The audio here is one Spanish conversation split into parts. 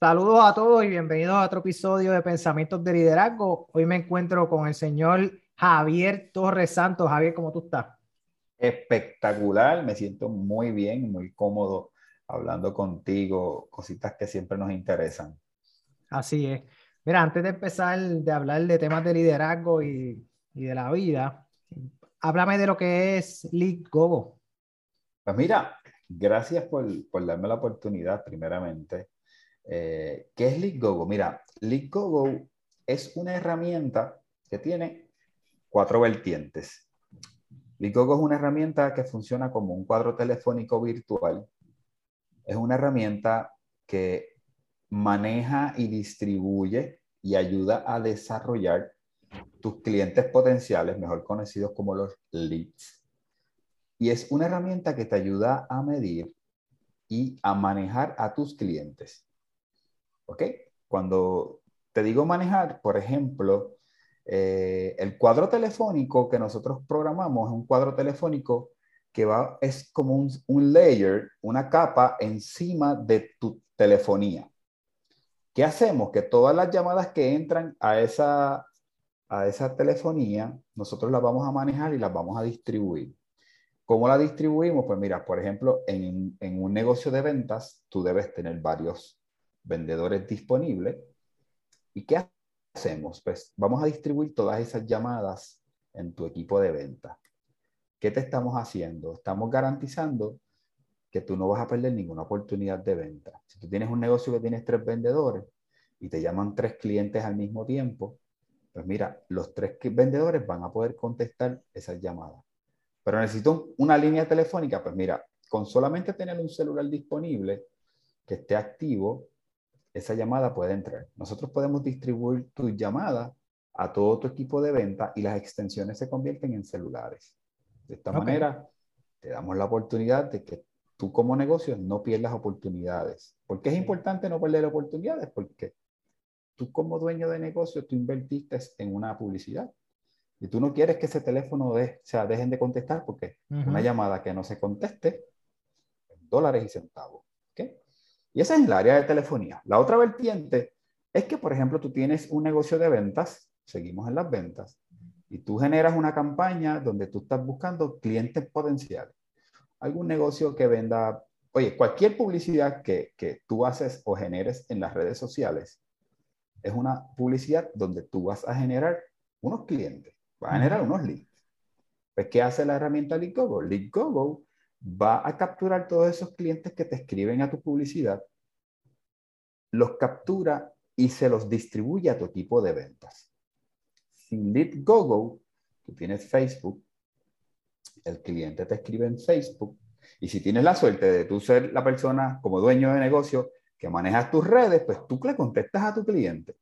Saludos a todos y bienvenidos a otro episodio de Pensamientos de Liderazgo. Hoy me encuentro con el señor Javier Torres Santos. Javier, ¿cómo tú estás? Espectacular, me siento muy bien, muy cómodo hablando contigo, cositas que siempre nos interesan. Así es. Mira, antes de empezar de hablar de temas de liderazgo y, y de la vida, háblame de lo que es Lead Gogo. Pues mira, gracias por, por darme la oportunidad, primeramente. Eh, ¿Qué es LeadGogo? Mira, LeadGogo es una herramienta que tiene cuatro vertientes. LeadGogo es una herramienta que funciona como un cuadro telefónico virtual. Es una herramienta que maneja y distribuye y ayuda a desarrollar tus clientes potenciales, mejor conocidos como los leads. Y es una herramienta que te ayuda a medir y a manejar a tus clientes. ¿Ok? Cuando te digo manejar, por ejemplo, eh, el cuadro telefónico que nosotros programamos es un cuadro telefónico que va, es como un, un layer, una capa encima de tu telefonía. ¿Qué hacemos? Que todas las llamadas que entran a esa, a esa telefonía, nosotros las vamos a manejar y las vamos a distribuir. ¿Cómo la distribuimos? Pues mira, por ejemplo, en, en un negocio de ventas, tú debes tener varios vendedores disponibles. ¿Y qué hacemos? Pues vamos a distribuir todas esas llamadas en tu equipo de venta. ¿Qué te estamos haciendo? Estamos garantizando que tú no vas a perder ninguna oportunidad de venta. Si tú tienes un negocio que tienes tres vendedores y te llaman tres clientes al mismo tiempo, pues mira, los tres vendedores van a poder contestar esas llamadas. Pero necesito una línea telefónica, pues mira, con solamente tener un celular disponible que esté activo, esa llamada puede entrar. Nosotros podemos distribuir tu llamada a todo tu equipo de venta y las extensiones se convierten en celulares. De esta manera, te damos la oportunidad de que tú como negocio no pierdas oportunidades. ¿Por qué es importante no perder oportunidades? Porque tú como dueño de negocio, tú invertiste en una publicidad. Y tú no quieres que ese teléfono de, o sea, dejen de contestar porque una llamada que no se conteste, dólares y centavos. Y esa es el área de telefonía. La otra vertiente es que, por ejemplo, tú tienes un negocio de ventas, seguimos en las ventas, y tú generas una campaña donde tú estás buscando clientes potenciales. Algún negocio que venda, oye, cualquier publicidad que, que tú haces o generes en las redes sociales es una publicidad donde tú vas a generar unos clientes, vas a generar unos leads. Pues, ¿qué hace la herramienta LeadGogo? LeadGogo va a capturar todos esos clientes que te escriben a tu publicidad, los captura y se los distribuye a tu equipo de ventas. Sin LeadGogo, tú tienes Facebook, el cliente te escribe en Facebook, y si tienes la suerte de tú ser la persona como dueño de negocio que manejas tus redes, pues tú le contestas a tu cliente.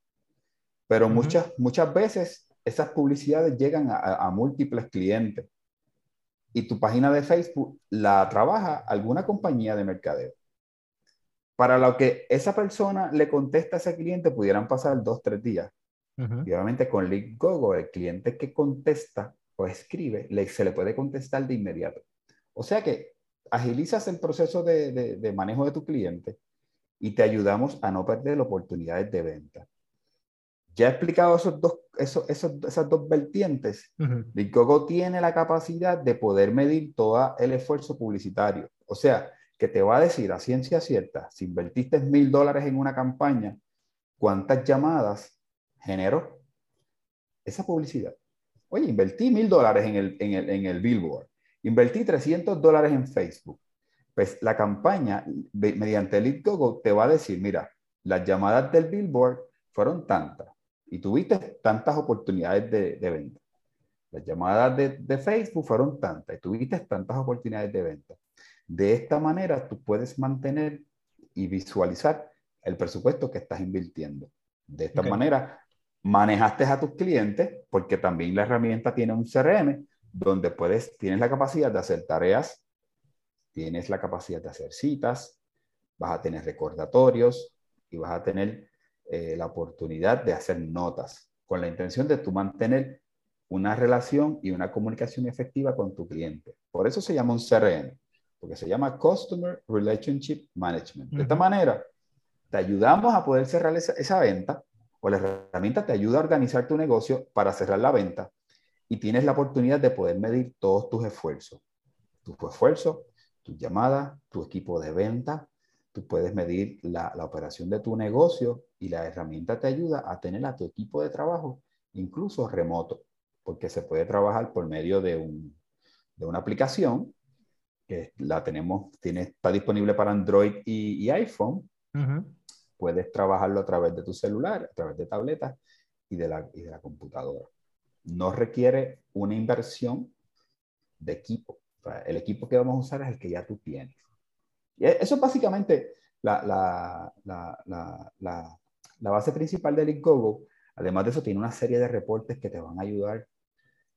Pero muchas, muchas veces esas publicidades llegan a múltiples clientes y tu página de Facebook la trabaja alguna compañía de mercadeo. Para lo que esa persona le contesta a ese cliente, pudieran pasar dos, tres días. Y obviamente con LeadGogo, el cliente que contesta o escribe, le, se le puede contestar de inmediato. O sea que agilizas el proceso de, de manejo de tu cliente y te ayudamos a no perder oportunidades de venta. Ya he explicado esos dos, esos, esas dos vertientes. Uh tiene la capacidad de poder medir todo el esfuerzo publicitario. O sea, que te va a decir a ciencia cierta, si invertiste mil dólares en una campaña, ¿cuántas llamadas generó esa publicidad? Oye, invertí mil dólares en el, en, el, en el Billboard, invertí 300 dólares en Facebook. Pues la campaña, mediante el Google, te va a decir, mira, las llamadas del Billboard fueron tantas y tuviste tantas oportunidades de, de venta. Las llamadas de, de, Facebook fueron tantas y tuviste tantas oportunidades de venta. De esta manera tú puedes mantener y visualizar el presupuesto que estás invirtiendo. De esta manera manejaste a tus clientes porque también la herramienta tiene un CRM donde puedes, tienes la capacidad de hacer tareas, tienes la capacidad de hacer citas, vas a tener recordatorios y vas a tener eh, la oportunidad de hacer notas con la intención de tú mantener una relación y una comunicación efectiva con tu cliente. Por eso se llama un CRM, porque se llama Customer Relationship Management. De esta manera, te ayudamos a poder cerrar esa, esa venta o la herramienta te ayuda a organizar tu negocio para cerrar la venta y tienes la oportunidad de poder medir todos tus esfuerzos. Tus esfuerzos, tus llamadas, tu equipo de venta. Tú puedes medir la, la, operación de tu negocio y la herramienta te ayuda a tener a tu equipo de trabajo incluso remoto, porque se puede trabajar por medio de, un, de una aplicación que la tenemos, tiene, está disponible para Android y, y iPhone. Puedes trabajarlo a través de tu celular, a través de tabletas y de la, y de la computadora no requiere una inversión de equipo. el equipo que vamos a usar es el que ya tú tienes. Y e, eso es básicamente la, base principal del Indiegogo. Además de eso, tiene una serie de reportes que te van a ayudar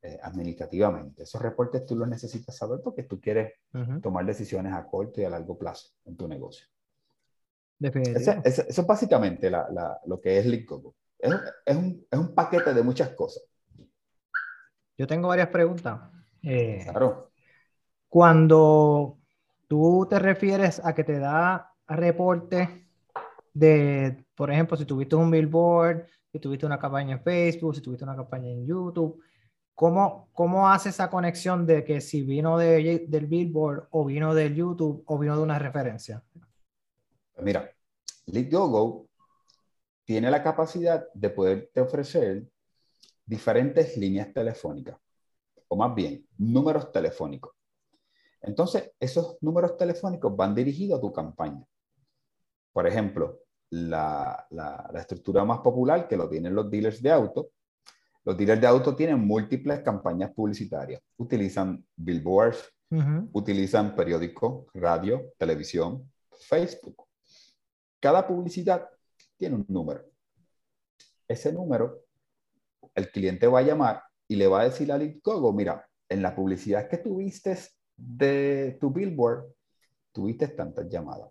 eh, administrativamente. Esos reportes tú los necesitas saber porque tú quieres tomar decisiones a corto y a largo plazo en tu negocio. eso es básicamente lo que es Indiegogo. Es, es, un, es un paquete de muchas cosas. Yo tengo varias preguntas. Eh, claro. Cuando tú te refieres a que te da reporte de, por ejemplo, si tuviste un billboard, si tuviste una campaña en Facebook, si tuviste una campaña en YouTube, ¿cómo, cómo hace esa conexión de que si vino de, del billboard o vino del YouTube o vino de una referencia? Mira, Go tiene la capacidad de poderte ofrecer diferentes líneas telefónicas, o más bien, números telefónicos. Entonces, esos números telefónicos van dirigidos a tu campaña. Por ejemplo, la, estructura más popular que lo tienen los dealers de auto. Los dealers de auto tienen múltiples campañas publicitarias. Utilizan billboards, utilizan periódicos, radio, televisión, Facebook. Cada publicidad tiene un número. Ese número el cliente va a llamar y le va a decir a Indiegogo, mira, en la publicidad que tuviste de tu billboard, tuviste tantas llamadas.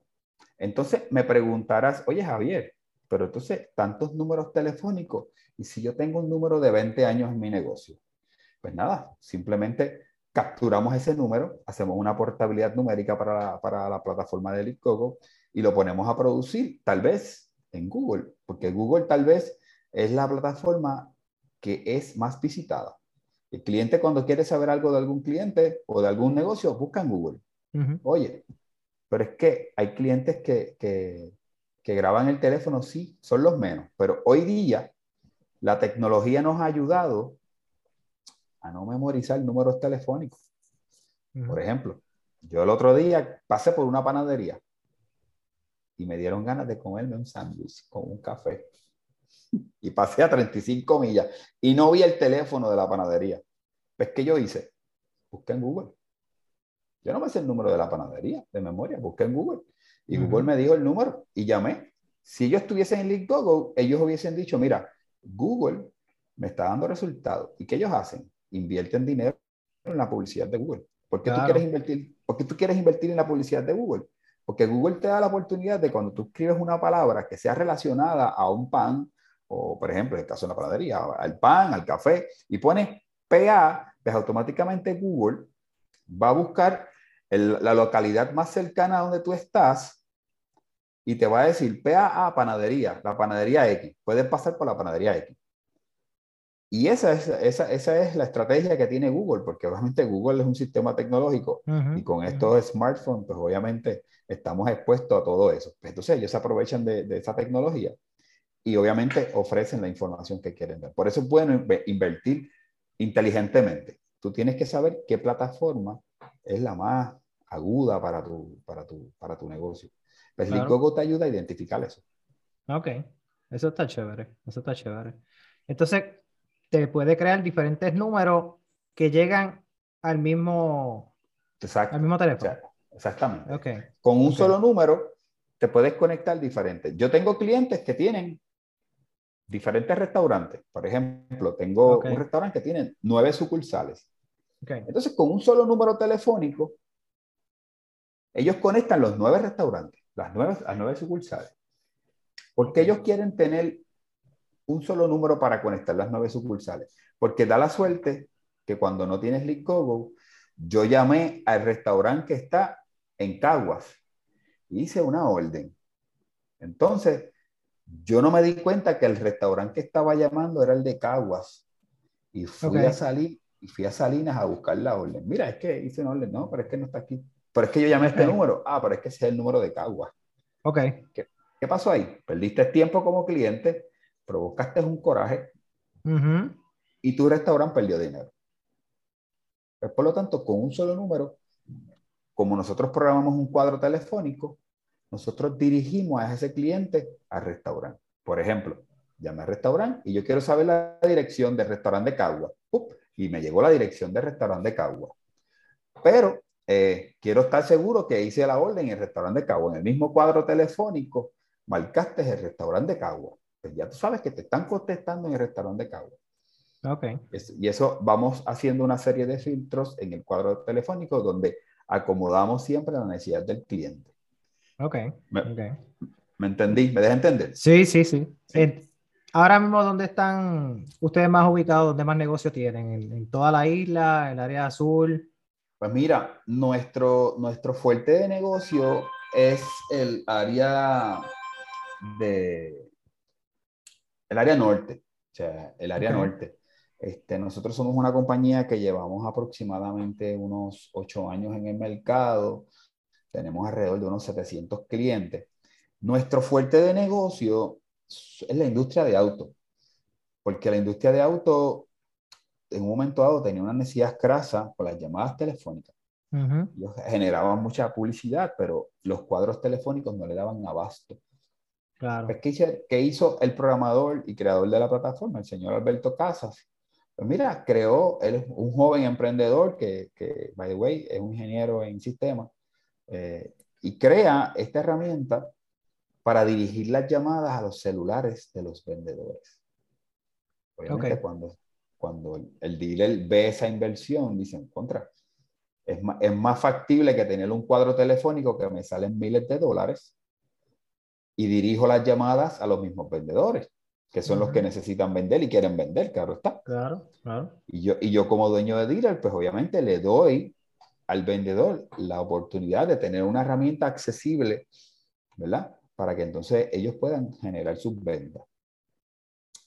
Entonces me preguntarás, oye Javier, pero entonces tantos números telefónicos, y si yo tengo un número de 20 años en mi negocio, pues nada, simplemente capturamos ese número, hacemos una portabilidad numérica para la, plataforma de Indiegogo y lo ponemos a producir, tal vez en Google, porque Google tal vez es la plataforma que es más visitada. El cliente cuando quiere saber algo de algún cliente o de algún negocio, busca en Google. Oye, pero es que hay clientes que, que, que, graban el teléfono, sí, son los menos, pero hoy día la tecnología nos ha ayudado a no memorizar números telefónicos. Por ejemplo, yo el otro día pasé por una panadería y me dieron ganas de comerme un sándwich con un café y pasé a 35 millas y no vi el teléfono de la panadería. Pues, ¿qué yo hice? Busqué en Google. Yo no me sé el número de la panadería de memoria, busqué en Google. Y Google me dijo el número y llamé. Si ellos estuviesen en Google, ellos hubiesen dicho, mira, Google me está dando resultados. ¿Y qué ellos hacen? Invierten dinero en la publicidad de Google. ¿Por qué, tú quieres invertir, ¿Por qué tú quieres invertir en la publicidad de Google? Porque Google te da la oportunidad de cuando tú escribes una palabra que sea relacionada a un pan, o por ejemplo, en el caso de la panadería, al pan, al café, y pones PA, pues automáticamente Google va a buscar la localidad más cercana a donde tú estás y te va a decir PA panadería, la panadería X. Puedes pasar por la panadería X. Y esa es, esa, esa es la estrategia que tiene Google, porque obviamente Google es un sistema tecnológico y con estos smartphones, pues obviamente estamos expuestos a todo eso. Entonces ellos se aprovechan de, de esa tecnología y obviamente ofrecen la información que quieren ver. Por eso es bueno invertir inteligentemente. Tú tienes que saber qué plataforma es la más aguda para tu, para tu, para tu negocio. Pues claro. te ayuda a identificar eso. Ok, eso está chévere, eso está chévere. Entonces, te puede crear diferentes números que llegan al mismo, al mismo teléfono. exactamente. Okay. Con un solo número te puedes conectar diferentes. Yo tengo clientes que tienen diferentes restaurantes. Por ejemplo, tengo un restaurante que tiene nueve sucursales. Entonces, con un solo número telefónico, ellos conectan los nueve restaurantes, las nueve, las nueve sucursales. Porque ellos quieren tener un solo número para conectar las nueve sucursales. Porque da la suerte que cuando no tienes Licogo, yo llamé al restaurante que está en Caguas y hice una orden. Entonces, yo no me di cuenta que el restaurante que estaba llamando era el de Caguas. Y fui a salir y fui a Salinas a buscar la orden. Mira, es que hice una orden, no, pero es que no está aquí. Pero es que yo llamé este número. Ah, pero es que ese es el número de Caguas. Ok. ¿Qué, ¿Qué, pasó ahí? Perdiste tiempo como cliente, provocaste un coraje y tu restaurante perdió dinero. Pues, por lo tanto, con un solo número, como nosotros programamos un cuadro telefónico, nosotros dirigimos a ese cliente al restaurante. Por ejemplo, llamé al restaurante y yo quiero saber la dirección del restaurante de Cagua. y me llegó la dirección del restaurante de Cagua. Pero eh, quiero estar seguro que hice la orden en el restaurante de Cagua. En el mismo cuadro telefónico, marcaste el restaurante de Cagua. Pues ya tú sabes que te están contestando en el restaurante de Cagua. Okay. y eso vamos haciendo una serie de filtros en el cuadro telefónico donde acomodamos siempre la necesidad del cliente. Ok. ¿Me, ¿me entendí? ¿Me deja entender? Sí, sí, sí. ahora mismo, ¿dónde están ustedes más ubicados? ¿Dónde más negocios tienen? ¿En, toda la isla? ¿El área azul? Pues mira, nuestro, nuestro fuerte de negocio es el área de... El área norte. O sea, el área norte. Este, nosotros somos una compañía que llevamos aproximadamente unos ocho años en el mercado, tenemos alrededor de unos 700 clientes. Nuestro fuerte de negocio es la industria de auto, porque la industria de auto en un momento dado tenía una necesidad crasa por las llamadas telefónicas. generaban mucha publicidad, pero los cuadros telefónicos no le daban abasto. Claro. Pues, ¿qué, hizo el programador y creador de la plataforma, el señor Alberto Casas? Pues mira, creó, él es un joven emprendedor que, que, by the way, es un ingeniero en sistemas, eh, y crea esta herramienta para dirigir las llamadas a los celulares de los vendedores. Obviamente cuando, cuando el dealer ve esa inversión, dicen, contra, es más, es más factible que tener un cuadro telefónico que me salen miles de dólares y dirijo las llamadas a los mismos vendedores que son los que necesitan vender y quieren vender, claro está. Claro, claro. Y yo, y yo como dueño de dealer, pues obviamente le doy al vendedor la oportunidad de tener una herramienta accesible, ¿verdad? Para que entonces ellos puedan generar sus ventas.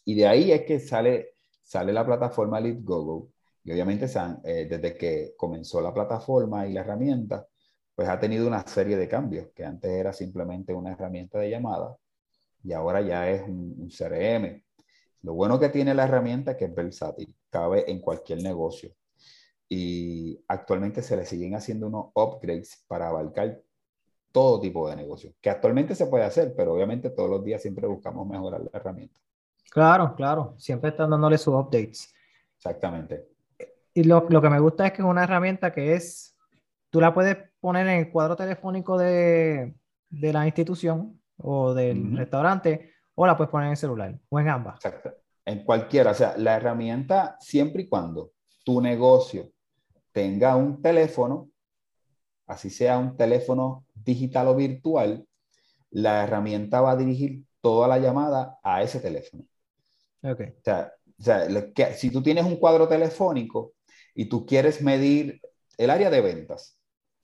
Y de ahí es que sale, sale la plataforma LeadGogo. Y obviamente eh, desde que comenzó la plataforma y la herramienta, pues ha tenido una serie de cambios, que antes era simplemente una herramienta de llamada, y ahora ya es un, CRM. Lo bueno que tiene la herramienta es que es versátil, cabe en cualquier negocio. Y actualmente se le siguen haciendo unos upgrades para abarcar todo tipo de negocio, que actualmente se puede hacer, pero obviamente todos los días siempre buscamos mejorar la herramienta. Claro, claro, siempre están dándole sus updates. Exactamente. Y lo, lo, que me gusta es que es una herramienta que es, tú la puedes poner en el cuadro telefónico de, de la institución o del restaurante, o la puedes poner en el celular, o en ambas. Exacto. En cualquiera, o sea, la herramienta, siempre y cuando tu negocio tenga un teléfono, así sea un teléfono digital o virtual, la herramienta va a dirigir toda la llamada a ese teléfono. Okay. O sea, o sea que, si tú tienes un cuadro telefónico y tú quieres medir el área de ventas,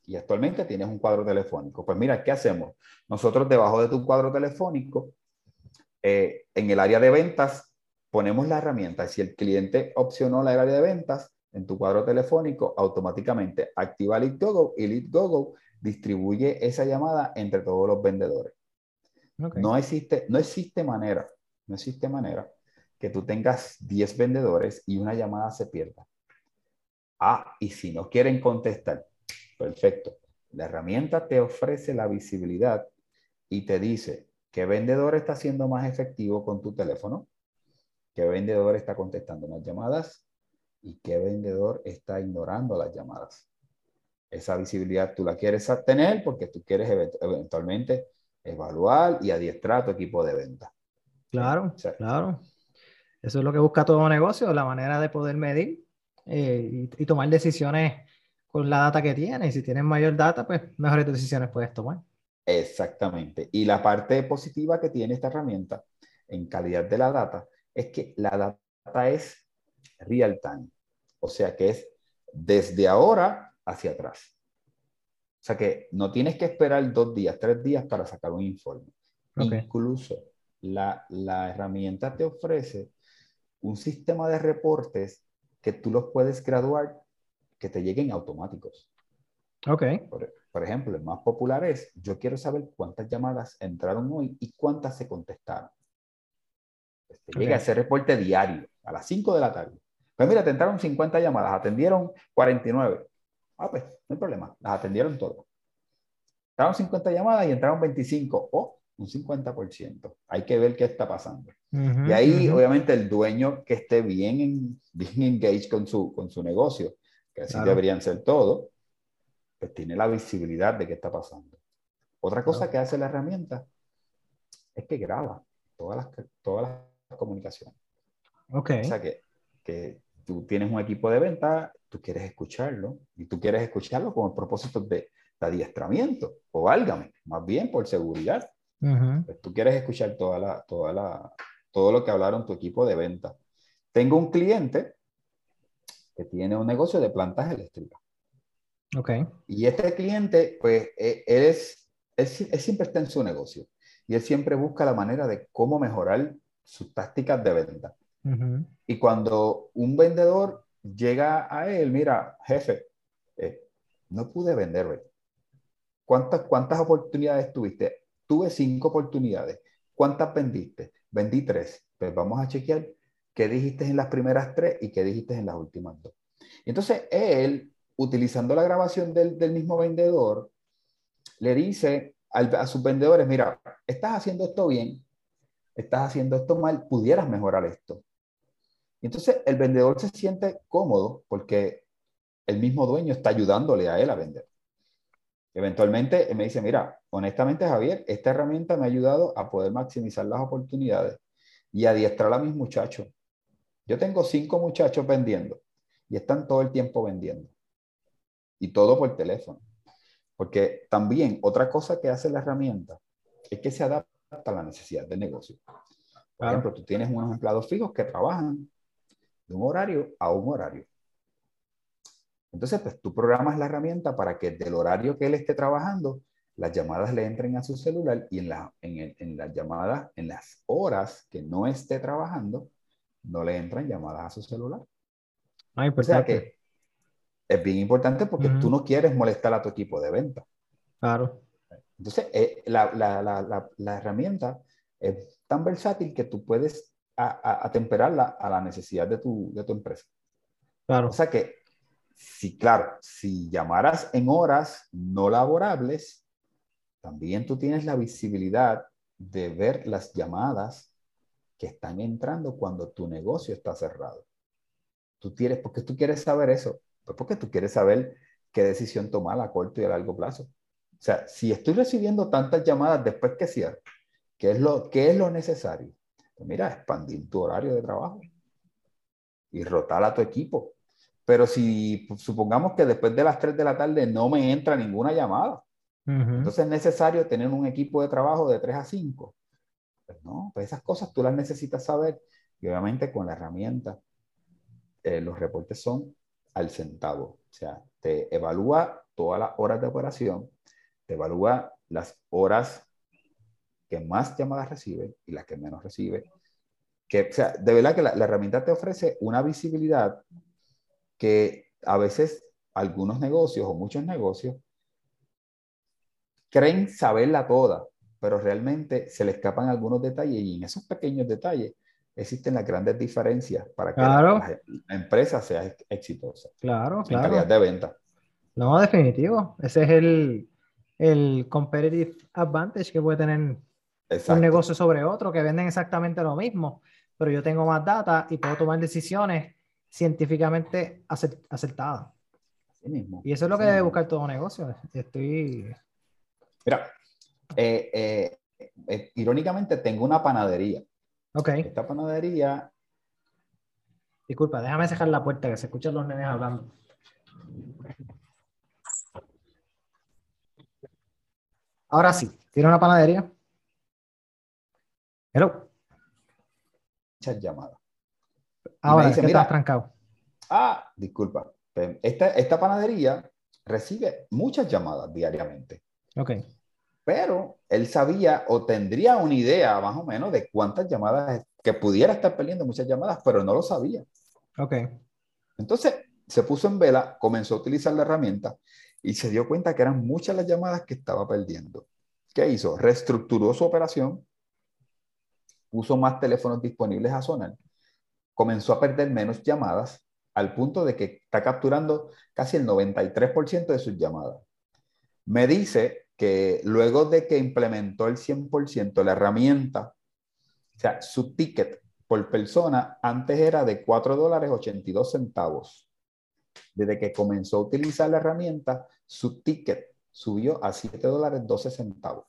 y actualmente tienes un cuadro telefónico. Pues mira, ¿qué hacemos? Nosotros debajo de tu cuadro telefónico, eh, en el área de ventas, ponemos la herramienta. Si el cliente opcionó la área de ventas, en tu cuadro telefónico, automáticamente activa LeadGogo y LeadGogo distribuye esa llamada entre todos los vendedores. No, existe, no existe manera, no existe manera que tú tengas 10 vendedores y una llamada se pierda. Ah, y si no quieren contestar, Perfecto. La herramienta te ofrece la visibilidad y te dice qué vendedor está siendo más efectivo con tu teléfono, qué vendedor está contestando las llamadas y qué vendedor está ignorando las llamadas. Esa visibilidad tú la quieres tener porque tú quieres eventualmente evaluar y adiestrar a tu equipo de venta. Claro, claro. Eso es lo que busca todo negocio, la manera de poder medir eh, y, y tomar decisiones con la data que tienes. Y si tienes mayor data, pues mejores decisiones puedes tomar. Exactamente. Y la parte positiva que tiene esta herramienta en calidad de la data es que la data es real time. O sea que es desde ahora hacia atrás. O sea que no tienes que esperar dos días, tres días para sacar un informe. Incluso la, la herramienta te ofrece un sistema de reportes que tú los puedes graduar que te lleguen automáticos. Ok. Por, ejemplo, el más popular es, yo quiero saber cuántas llamadas entraron hoy y cuántas se contestaron. Pues llega ese reporte diario a las 5 de la tarde. Pues mira, te entraron 50 llamadas, atendieron 49. Ah, pues, no hay problema, las atendieron todas. Entraron 50 llamadas y entraron 25. Oh, un 50%. Hay que ver qué está pasando. y ahí, obviamente, el dueño que esté bien, en, bien engaged con su, con su negocio, que así deberían ser todos, pues tiene la visibilidad de qué está pasando. Otra cosa que hace la herramienta es que graba todas las, todas las comunicaciones. Ok. O sea que, que tú tienes un equipo de venta, tú quieres escucharlo y tú quieres escucharlo con el propósito de, adiestramiento o válgame, más bien por seguridad. Pues tú quieres escuchar toda la, toda la, todo lo que hablaron tu equipo de venta. Tengo un cliente que tiene un negocio de plantas eléctricas. Ok. Y este cliente, pues, e, él, es, él, siempre está en su negocio y él siempre busca la manera de cómo mejorar sus tácticas de venta. Y cuando un vendedor llega a él, mira, jefe, eh, no pude vender ¿Cuántas, ¿Cuántas oportunidades tuviste? Tuve cinco oportunidades. ¿Cuántas vendiste? Vendí tres. Pues vamos a chequear qué dijiste en las primeras tres y qué dijiste en las últimas dos. Entonces, él, utilizando la grabación del, del mismo vendedor, le dice a sus vendedores, mira, estás haciendo esto bien, estás haciendo esto mal, pudieras mejorar esto. Entonces, el vendedor se siente cómodo porque el mismo dueño está ayudándole a él a vender. Eventualmente me dice, mira, honestamente Javier, esta herramienta me ha ayudado a poder maximizar las oportunidades y adiestrar a mis muchachos. Yo tengo cinco muchachos vendiendo y están todo el tiempo vendiendo. Y todo por teléfono. Porque también otra cosa que hace la herramienta es que se adapta a la necesidad del negocio. Por ejemplo, tú tienes unos empleados fijos que trabajan de un horario a un horario. Entonces, pues tú programas la herramienta para que del horario que él esté trabajando, las llamadas le entren a su celular y en, la, en, en las llamadas, en las horas que no esté trabajando, no le entran llamadas a su celular. Ay, o sea que es bien importante porque tú no quieres molestar a tu equipo de venta. Claro. Entonces, eh, la, la, la, la, herramienta es tan versátil que tú puedes atemperarla a, la necesidad de tu, de tu empresa. Claro. O sea que, si, claro, si llamaras en horas no laborables, también tú tienes la visibilidad de ver las llamadas que están entrando cuando tu negocio está cerrado. Tú tienes, porque tú quieres saber eso, pues porque tú quieres saber qué decisión tomar a corto y a largo plazo. O sea, si estoy recibiendo tantas llamadas después que cierro, ¿qué es lo, qué es lo necesario? Pues mira, expandir tu horario de trabajo y rotar a tu equipo. Pero si supongamos que después de las 3 de la tarde no me entra ninguna llamada, entonces es necesario tener un equipo de trabajo de 3 a 5. Pues no, pues esas cosas tú las necesitas saber y obviamente con la herramienta eh, los reportes son al centavo. O sea, te evalúa todas las horas de operación, te evalúa las horas que más llamadas recibe y las que menos recibe. Que, o sea, de verdad que la, la herramienta te ofrece una visibilidad que a veces algunos negocios o muchos negocios creen saberla toda, pero realmente se le escapan algunos detalles y en esos pequeños detalles existen las grandes diferencias para que la, empresa sea exitosa. Claro, claro. calidad de venta. No, definitivo. Ese es el, el competitive advantage que puede tener un negocio sobre otro, que venden exactamente lo mismo, pero yo tengo más data y puedo tomar decisiones científicamente acertadas. mismo. Y eso es lo que debe buscar todo negocio. Estoy... Mira, eh, eh, eh, irónicamente tengo una panadería. Ok. Esta panadería... Disculpa, déjame cerrar la puerta que se escuchan los nenes hablando. Ahora sí, ¿tiene una panadería? Hello. Muchas llamadas. Ahora, dice, mira, trancado. Ah, disculpa. Esta, esta panadería recibe muchas llamadas diariamente. Ok. pero él sabía o tendría una idea más o menos de cuántas llamadas, que pudiera estar perdiendo muchas llamadas, pero no lo sabía. Ok. Entonces se puso en vela, comenzó a utilizar la herramienta y se dio cuenta que eran muchas las llamadas que estaba perdiendo. ¿Qué hizo? Reestructuró su operación, puso más teléfonos disponibles a sonar, comenzó a perder menos llamadas al punto de que está capturando casi el 93% de sus llamadas. Me dice que luego de que implementó el 100% la herramienta, o sea, su ticket por persona antes era de 4 dólares 82 centavos. Desde que comenzó a utilizar la herramienta, su ticket subió a 7 dólares 12 centavos.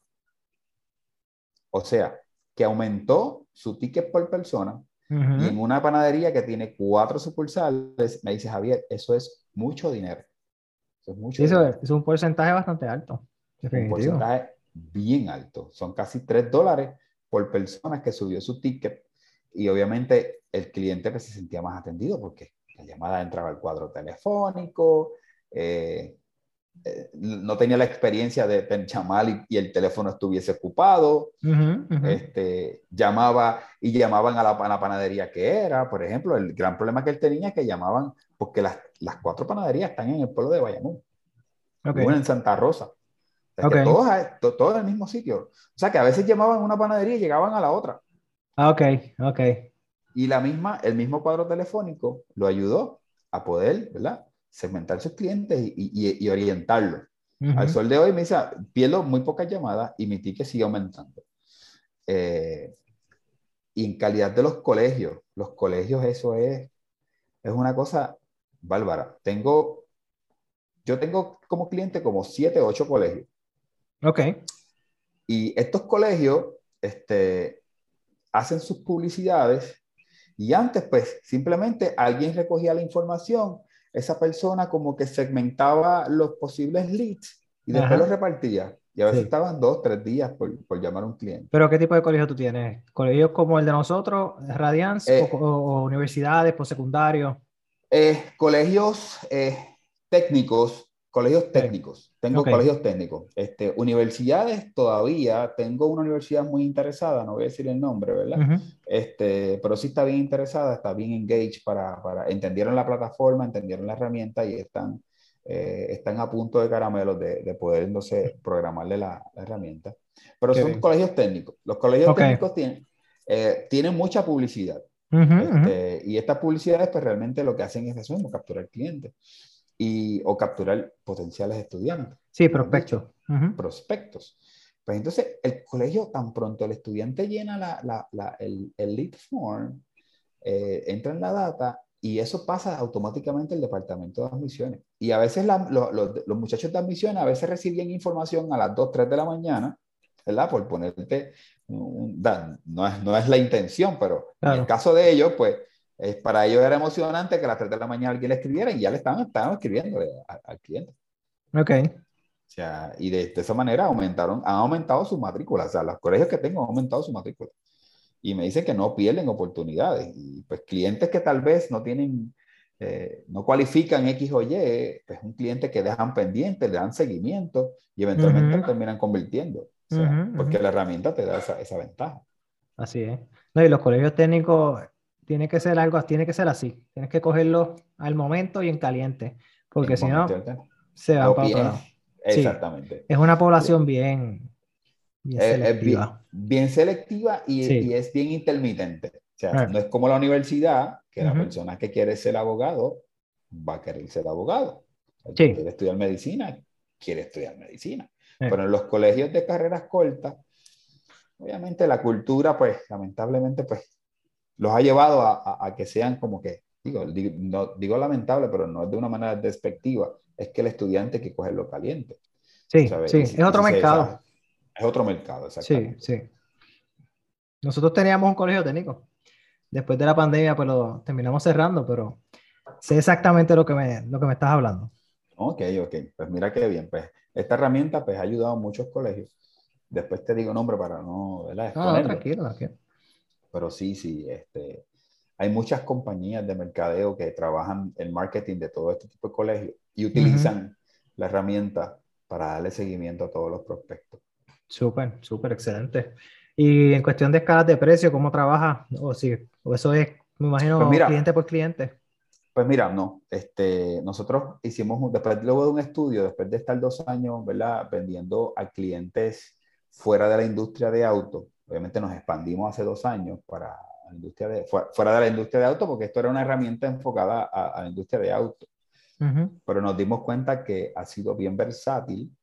O sea, que aumentó su ticket por persona y en una panadería que tiene cuatro sucursales, me dice Javier, eso es mucho dinero. Eso es mucho Eso es un porcentaje bastante alto. Un porcentaje bien alto. Son casi 3 dólares por persona que subió su ticket. Y obviamente el cliente se sentía más atendido porque la llamada entraba al cuadro telefónico, eh, eh, no tenía la experiencia de llamar y, el teléfono estuviese ocupado, Este, llamaba y llamaban a la, panadería que era, por ejemplo, el gran problema que él tenía es que llamaban, porque las, las cuatro panaderías están en el pueblo de Bayamón, una en Santa Rosa, todos, todos en el mismo sitio, o sea que a veces llamaban a una panadería y llegaban a la otra. Ah, ok, ok. Y la misma, el mismo cuadro telefónico lo ayudó a poder, ¿verdad? segmentar sus clientes y, y, y orientarlos. Al sol de hoy me dice, pierdo muy pocas llamadas y mi ticket sigue aumentando. Eh, y en calidad de los colegios, los colegios eso es, es una cosa bárbara. Tengo, yo tengo como cliente como siete, ocho colegios. Ok. Y estos colegios este, hacen sus publicidades y antes pues simplemente alguien recogía la información esa persona como que segmentaba los posibles leads y después los repartía. Y a veces estaban dos, tres días por, por, llamar a un cliente. ¿Pero qué tipo de colegio tú tienes? ¿Colegios como el de nosotros, Radiance, o, o, universidades, postsecundarios? Eh, colegios eh, técnicos Colegios técnicos, tengo colegios técnicos. Este, universidades todavía, tengo una universidad muy interesada, no voy a decir el nombre, ¿verdad? este, pero sí está bien interesada, está bien engaged para, para entendieron la plataforma, entendieron la herramienta y están, eh, están a punto de caramelos de, de poder, sé, programarle la, la herramienta. Pero son colegios técnicos. Los colegios técnicos tienen, eh, tienen mucha publicidad. este, y estas publicidades, pues realmente lo que hacen es eso, capturar clientes y, o capturar potenciales estudiantes. Sí, prospectos. Prospectos. Pues entonces, el colegio, tan pronto el estudiante llena la, la, la, el, el, lead form, eh, entra en la data y eso pasa automáticamente al departamento de admisiones. Y a veces los muchachos de admisiones a veces reciben información a las 2, 3 de la mañana, ¿verdad? Por ponerte, no, es, no es la intención, pero en el caso de ellos, pues para ellos era emocionante que a las 3 de la mañana alguien le escribiera y ya le estaban, estaban escribiendo al cliente. Ok. O sea, y de, esa manera aumentaron, han aumentado sus matrículas. O sea, los colegios que tengo han aumentado su matrícula. Y me dicen que no pierden oportunidades. Y pues clientes que tal vez no tienen, eh, no cualifican X o Y, pues un cliente que dejan pendiente, le dan seguimiento y eventualmente terminan convirtiendo. O sea, porque la herramienta te da esa, esa ventaja. Así es. No, y los colegios técnicos tiene que ser algo, tiene que ser así. Tienes que cogerlo al momento y en caliente, porque si no, se va para otro lado. Exactamente. es una población bien, bien selectiva. bien, selectiva y, es bien intermitente. O sea, no es como la universidad, que la persona que quiere ser abogado va a querer ser abogado. quiere estudiar medicina, quiere estudiar medicina. Pero en los colegios de carreras cortas, obviamente la cultura, pues, lamentablemente, pues, los ha llevado a, a, que sean como que, digo, digo, no, digo lamentable, pero no es de una manera despectiva, es que el estudiante que coge lo caliente. Sí, sí, es otro mercado. Es otro mercado, exactamente. Sí, sí. Nosotros teníamos un colegio técnico. Después de la pandemia, pues lo terminamos cerrando, pero sé exactamente lo que me, lo que me estás hablando. Ok, ok. Pues mira qué bien. Pues esta herramienta pues, ha ayudado a muchos colegios. Después te digo nombre para no... ¿verdad? No, no, tranquilo, tranquilo pero sí, sí, este, hay muchas compañías de mercadeo que trabajan el marketing de todo este tipo de colegios y utilizan la herramienta para darle seguimiento a todos los prospectos. Súper, súper excelente. Y en cuestión de escalas de precio, ¿cómo trabaja? O si, o eso es, me imagino, Pues mira, cliente por cliente. Pues mira, no, este, nosotros hicimos, después luego de un estudio, después de estar dos años, ¿verdad? Vendiendo a clientes fuera de la industria de auto, obviamente nos expandimos hace dos años para la industria de, fuera, de la industria de auto, porque esto era una herramienta enfocada a, a la industria de auto, Ujú. pero nos dimos cuenta que ha sido bien versátil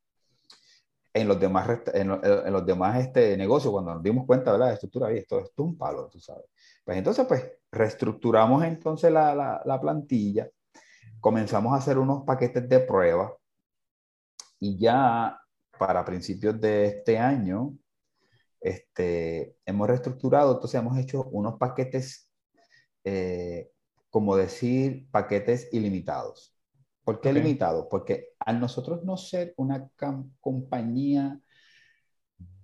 en los demás, en, en los demás este, negocios, cuando nos dimos cuenta, ¿verdad? De estructura, y esto, esto es un palo, tú sabes. Pues entonces, pues, reestructuramos entonces la, la, la plantilla, comenzamos a hacer unos paquetes de prueba y ya para principios de este año, este, hemos reestructurado, entonces hemos hecho unos paquetes, eh, como decir, paquetes ilimitados. ¿Por qué Ok. limitados? Porque a nosotros no ser una compañía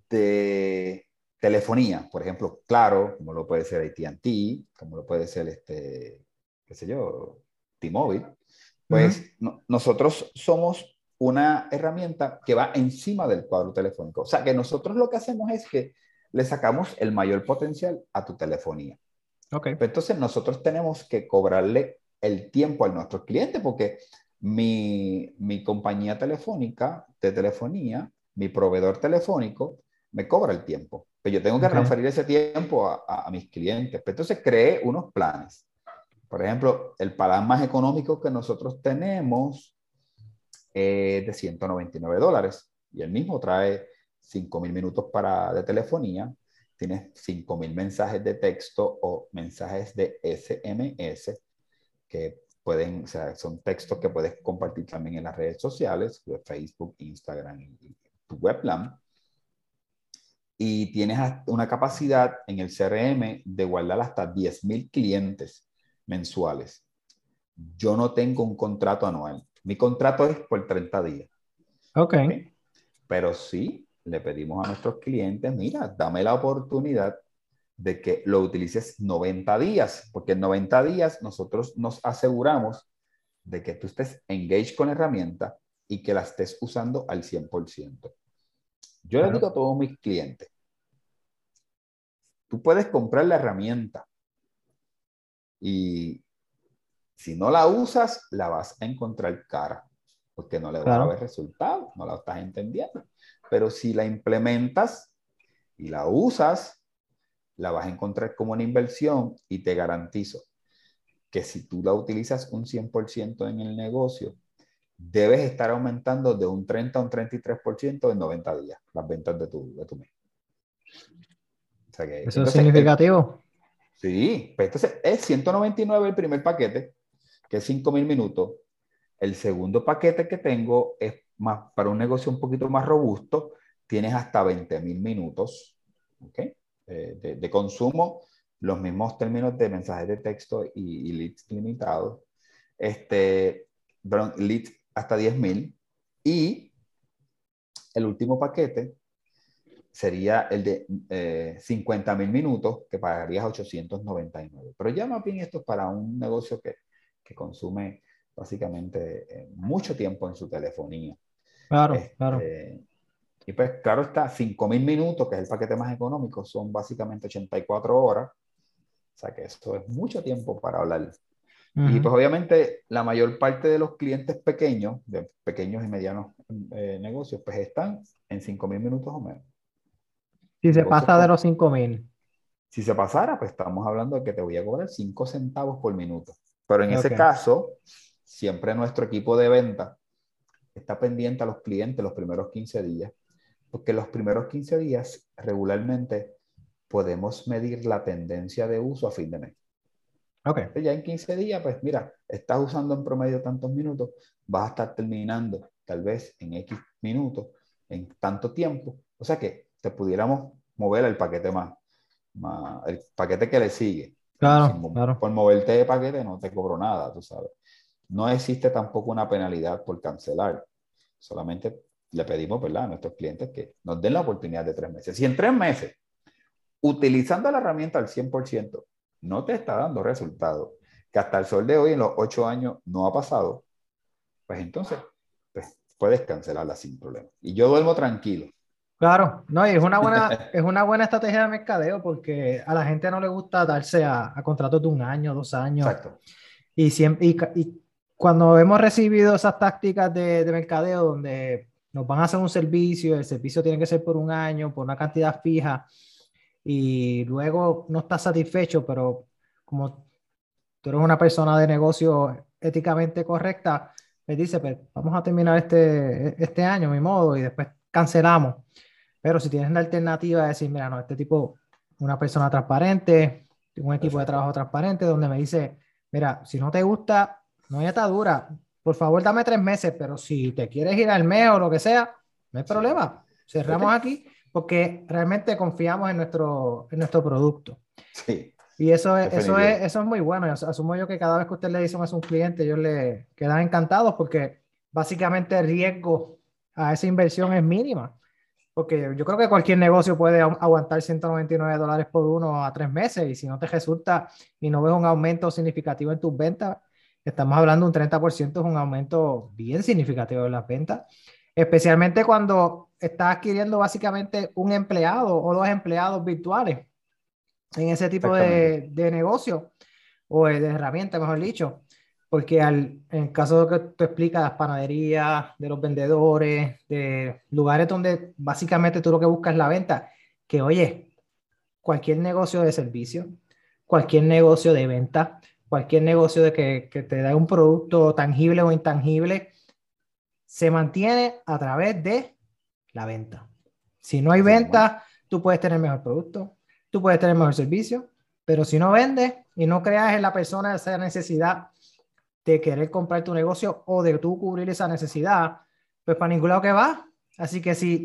de telefonía, por ejemplo, Claro, como lo puede ser AT&T, como lo puede ser este, qué sé yo, T-Mobile, pues no- nosotros somos una herramienta que va encima del cuadro telefónico. O sea, que nosotros lo que hacemos es que le sacamos el mayor potencial a tu telefonía. Ok. Pero entonces nosotros tenemos que cobrarle el tiempo a nuestros clientes porque mi, mi compañía telefónica de telefonía, mi proveedor telefónico, me cobra el tiempo. Pero yo tengo que Ok. transferir ese tiempo a, a- a mis clientes. Pero entonces creé unos planes. Por ejemplo, el plan más económico que nosotros tenemos es de 199 dólares y el mismo trae 5.000 minutos para, de telefonía, tienes 5.000 mensajes de texto o mensajes de SMS que pueden, o sea, son textos que puedes compartir también en las redes sociales, Facebook, Instagram y, tu webplan. Y tienes una capacidad en el CRM de guardar hasta 10.000 clientes mensuales. Yo no tengo un contrato anual. Mi contrato es por 30 días. Ok. ¿ok? Pero sí le pedimos a nuestros clientes, mira, dame la oportunidad de que lo utilices 90 días, porque en 90 días nosotros nos aseguramos de que tú estés engaged con la herramienta y que la estés usando al 100%. Yo Claro. digo a todos mis clientes, tú puedes comprar la herramienta y si no la usas, la vas a encontrar cara, porque no le vas Claro. a ver resultados, no la estás entendiendo. Pero si la implementas y la usas, la vas a encontrar como una inversión y te garantizo que si tú la utilizas un 100% en el negocio, debes estar aumentando de un 30 a un 33% en 90 días las ventas de tu, de tu mes. O sea que, Eso es entonces, el- significativo. Sí, pues entonces es 199 el primer paquete, que es 5.000 minutos. El segundo paquete que tengo es más para un negocio un poquito más robusto, tienes hasta 20.000 minutos ¿ok? Eh, de, consumo, los mismos términos de mensajes de texto y, y leads limitados, este, perdón, leads hasta 10.000 y el último paquete sería el de eh, 50 mil minutos que pagarías 899. Pero ya más bien esto es para un negocio que, que consume básicamente eh, mucho tiempo en su telefonía. Claro, Este, claro. Y pues claro está, 5 mil minutos, que es el paquete más económico, son básicamente 84 horas. O sea que eso es mucho tiempo para hablar. Y Ujú. pues obviamente la mayor parte de los clientes pequeños, de pequeños y medianos eh, negocios, pues están en 5 mil minutos o menos. Si se pasa de los 5000. Si se pasara, pues estamos hablando de que te voy a cobrar 5 centavos por minuto. Pero en ese Ok. caso, siempre nuestro equipo de venta está pendiente a los clientes los primeros 15 días, porque los primeros 15 días regularmente podemos medir la tendencia de uso a fin de mes. Ok. Entonces, ya en 15 días, pues mira, estás usando en promedio tantos minutos, vas a estar terminando tal vez en X minutos, en tanto tiempo. O sea que te pudiéramos mover el paquete más, más el paquete que le sigue. Claro, Sin claro. Por moverte de paquete no te cobro nada, tú sabes. No existe tampoco una penalidad por cancelar. Solamente le pedimos, ¿verdad?, a nuestros clientes que nos den la oportunidad de tres meses. Si en tres meses, utilizando la herramienta al 100%, no te está dando resultado, que hasta el sol de hoy, en los ocho años, no ha pasado, pues entonces pues, puedes cancelarla sin problema. Y yo duermo tranquilo. Claro, no, y es una buena, es una buena estrategia de mercadeo porque a la gente no le gusta darse a, contratos de un año, dos años. Exacto. Y, siempre, y, cuando hemos recibido esas tácticas de, de, mercadeo donde nos van a hacer un servicio, el servicio tiene que ser por un año, por una cantidad fija, y luego no estás satisfecho, pero como tú eres una persona de negocio éticamente correcta, me dice, pues vamos a terminar este, este año, mi modo, y después cancelamos. Pero si tienes la alternativa de decir, mira, no, este tipo, una persona transparente, un equipo de trabajo transparente, donde me dice, mira, si no te gusta, no hay atadura, por favor dame tres meses, pero si te quieres ir al mes o lo que sea, no hay problema. Cerramos aquí porque realmente confiamos en nuestro, en nuestro producto. Sí. Y eso es, eso, es, eso es muy bueno. Asumo yo que cada vez que usted le dice a un cliente, ellos le quedan encantados porque básicamente el riesgo a esa inversión es mínima. Porque yo creo que cualquier negocio puede aguantar 199 dólares por uno a tres meses y si no te resulta y no ves un aumento significativo en tus ventas, estamos hablando de un 30%, es un aumento bien significativo en las ventas, especialmente cuando estás adquiriendo básicamente un empleado o dos empleados virtuales en ese tipo de, de negocio o de herramienta, mejor dicho porque al, en el caso que tú explicas, las panaderías, de los vendedores, de lugares donde básicamente tú lo que buscas es la venta, que oye, cualquier negocio de servicio, cualquier negocio de venta, cualquier negocio de que, que te da un producto tangible o intangible, se mantiene a través de la venta. Si no hay venta, tú puedes tener mejor producto, tú puedes tener mejor servicio, pero si no vendes y no creas en la persona esa necesidad de querer comprar tu negocio o de tú cubrir esa necesidad, pues para ningún lado que va. Así que si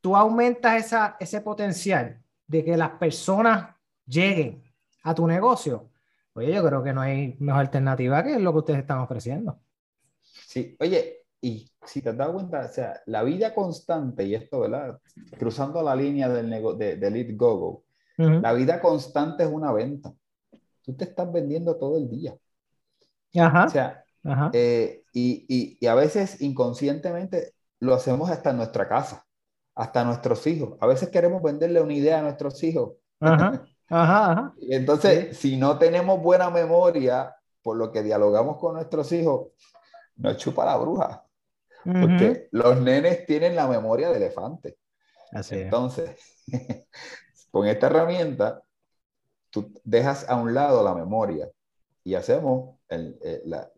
tú aumentas esa, ese potencial de que las personas lleguen a tu negocio, oye, yo creo que no hay mejor alternativa que lo que ustedes están ofreciendo. Sí, oye, y si te das cuenta, o sea, la vida constante, y esto, ¿verdad? Cruzando la línea del de, de Lead Gogo, la vida constante es una venta. Tú te estás vendiendo todo el día. Ajá. O sea, eh, y, y, a veces inconscientemente lo hacemos hasta en nuestra casa, hasta nuestros hijos. A veces queremos venderle una idea a nuestros hijos. Ajá. Ajá, y entonces, si no tenemos buena memoria, por lo que dialogamos con nuestros hijos, nos chupa la bruja. Porque los nenes tienen la memoria de elefante. Así entonces, con esta herramienta, tú dejas a un lado la memoria y hacemos, el, eh, la,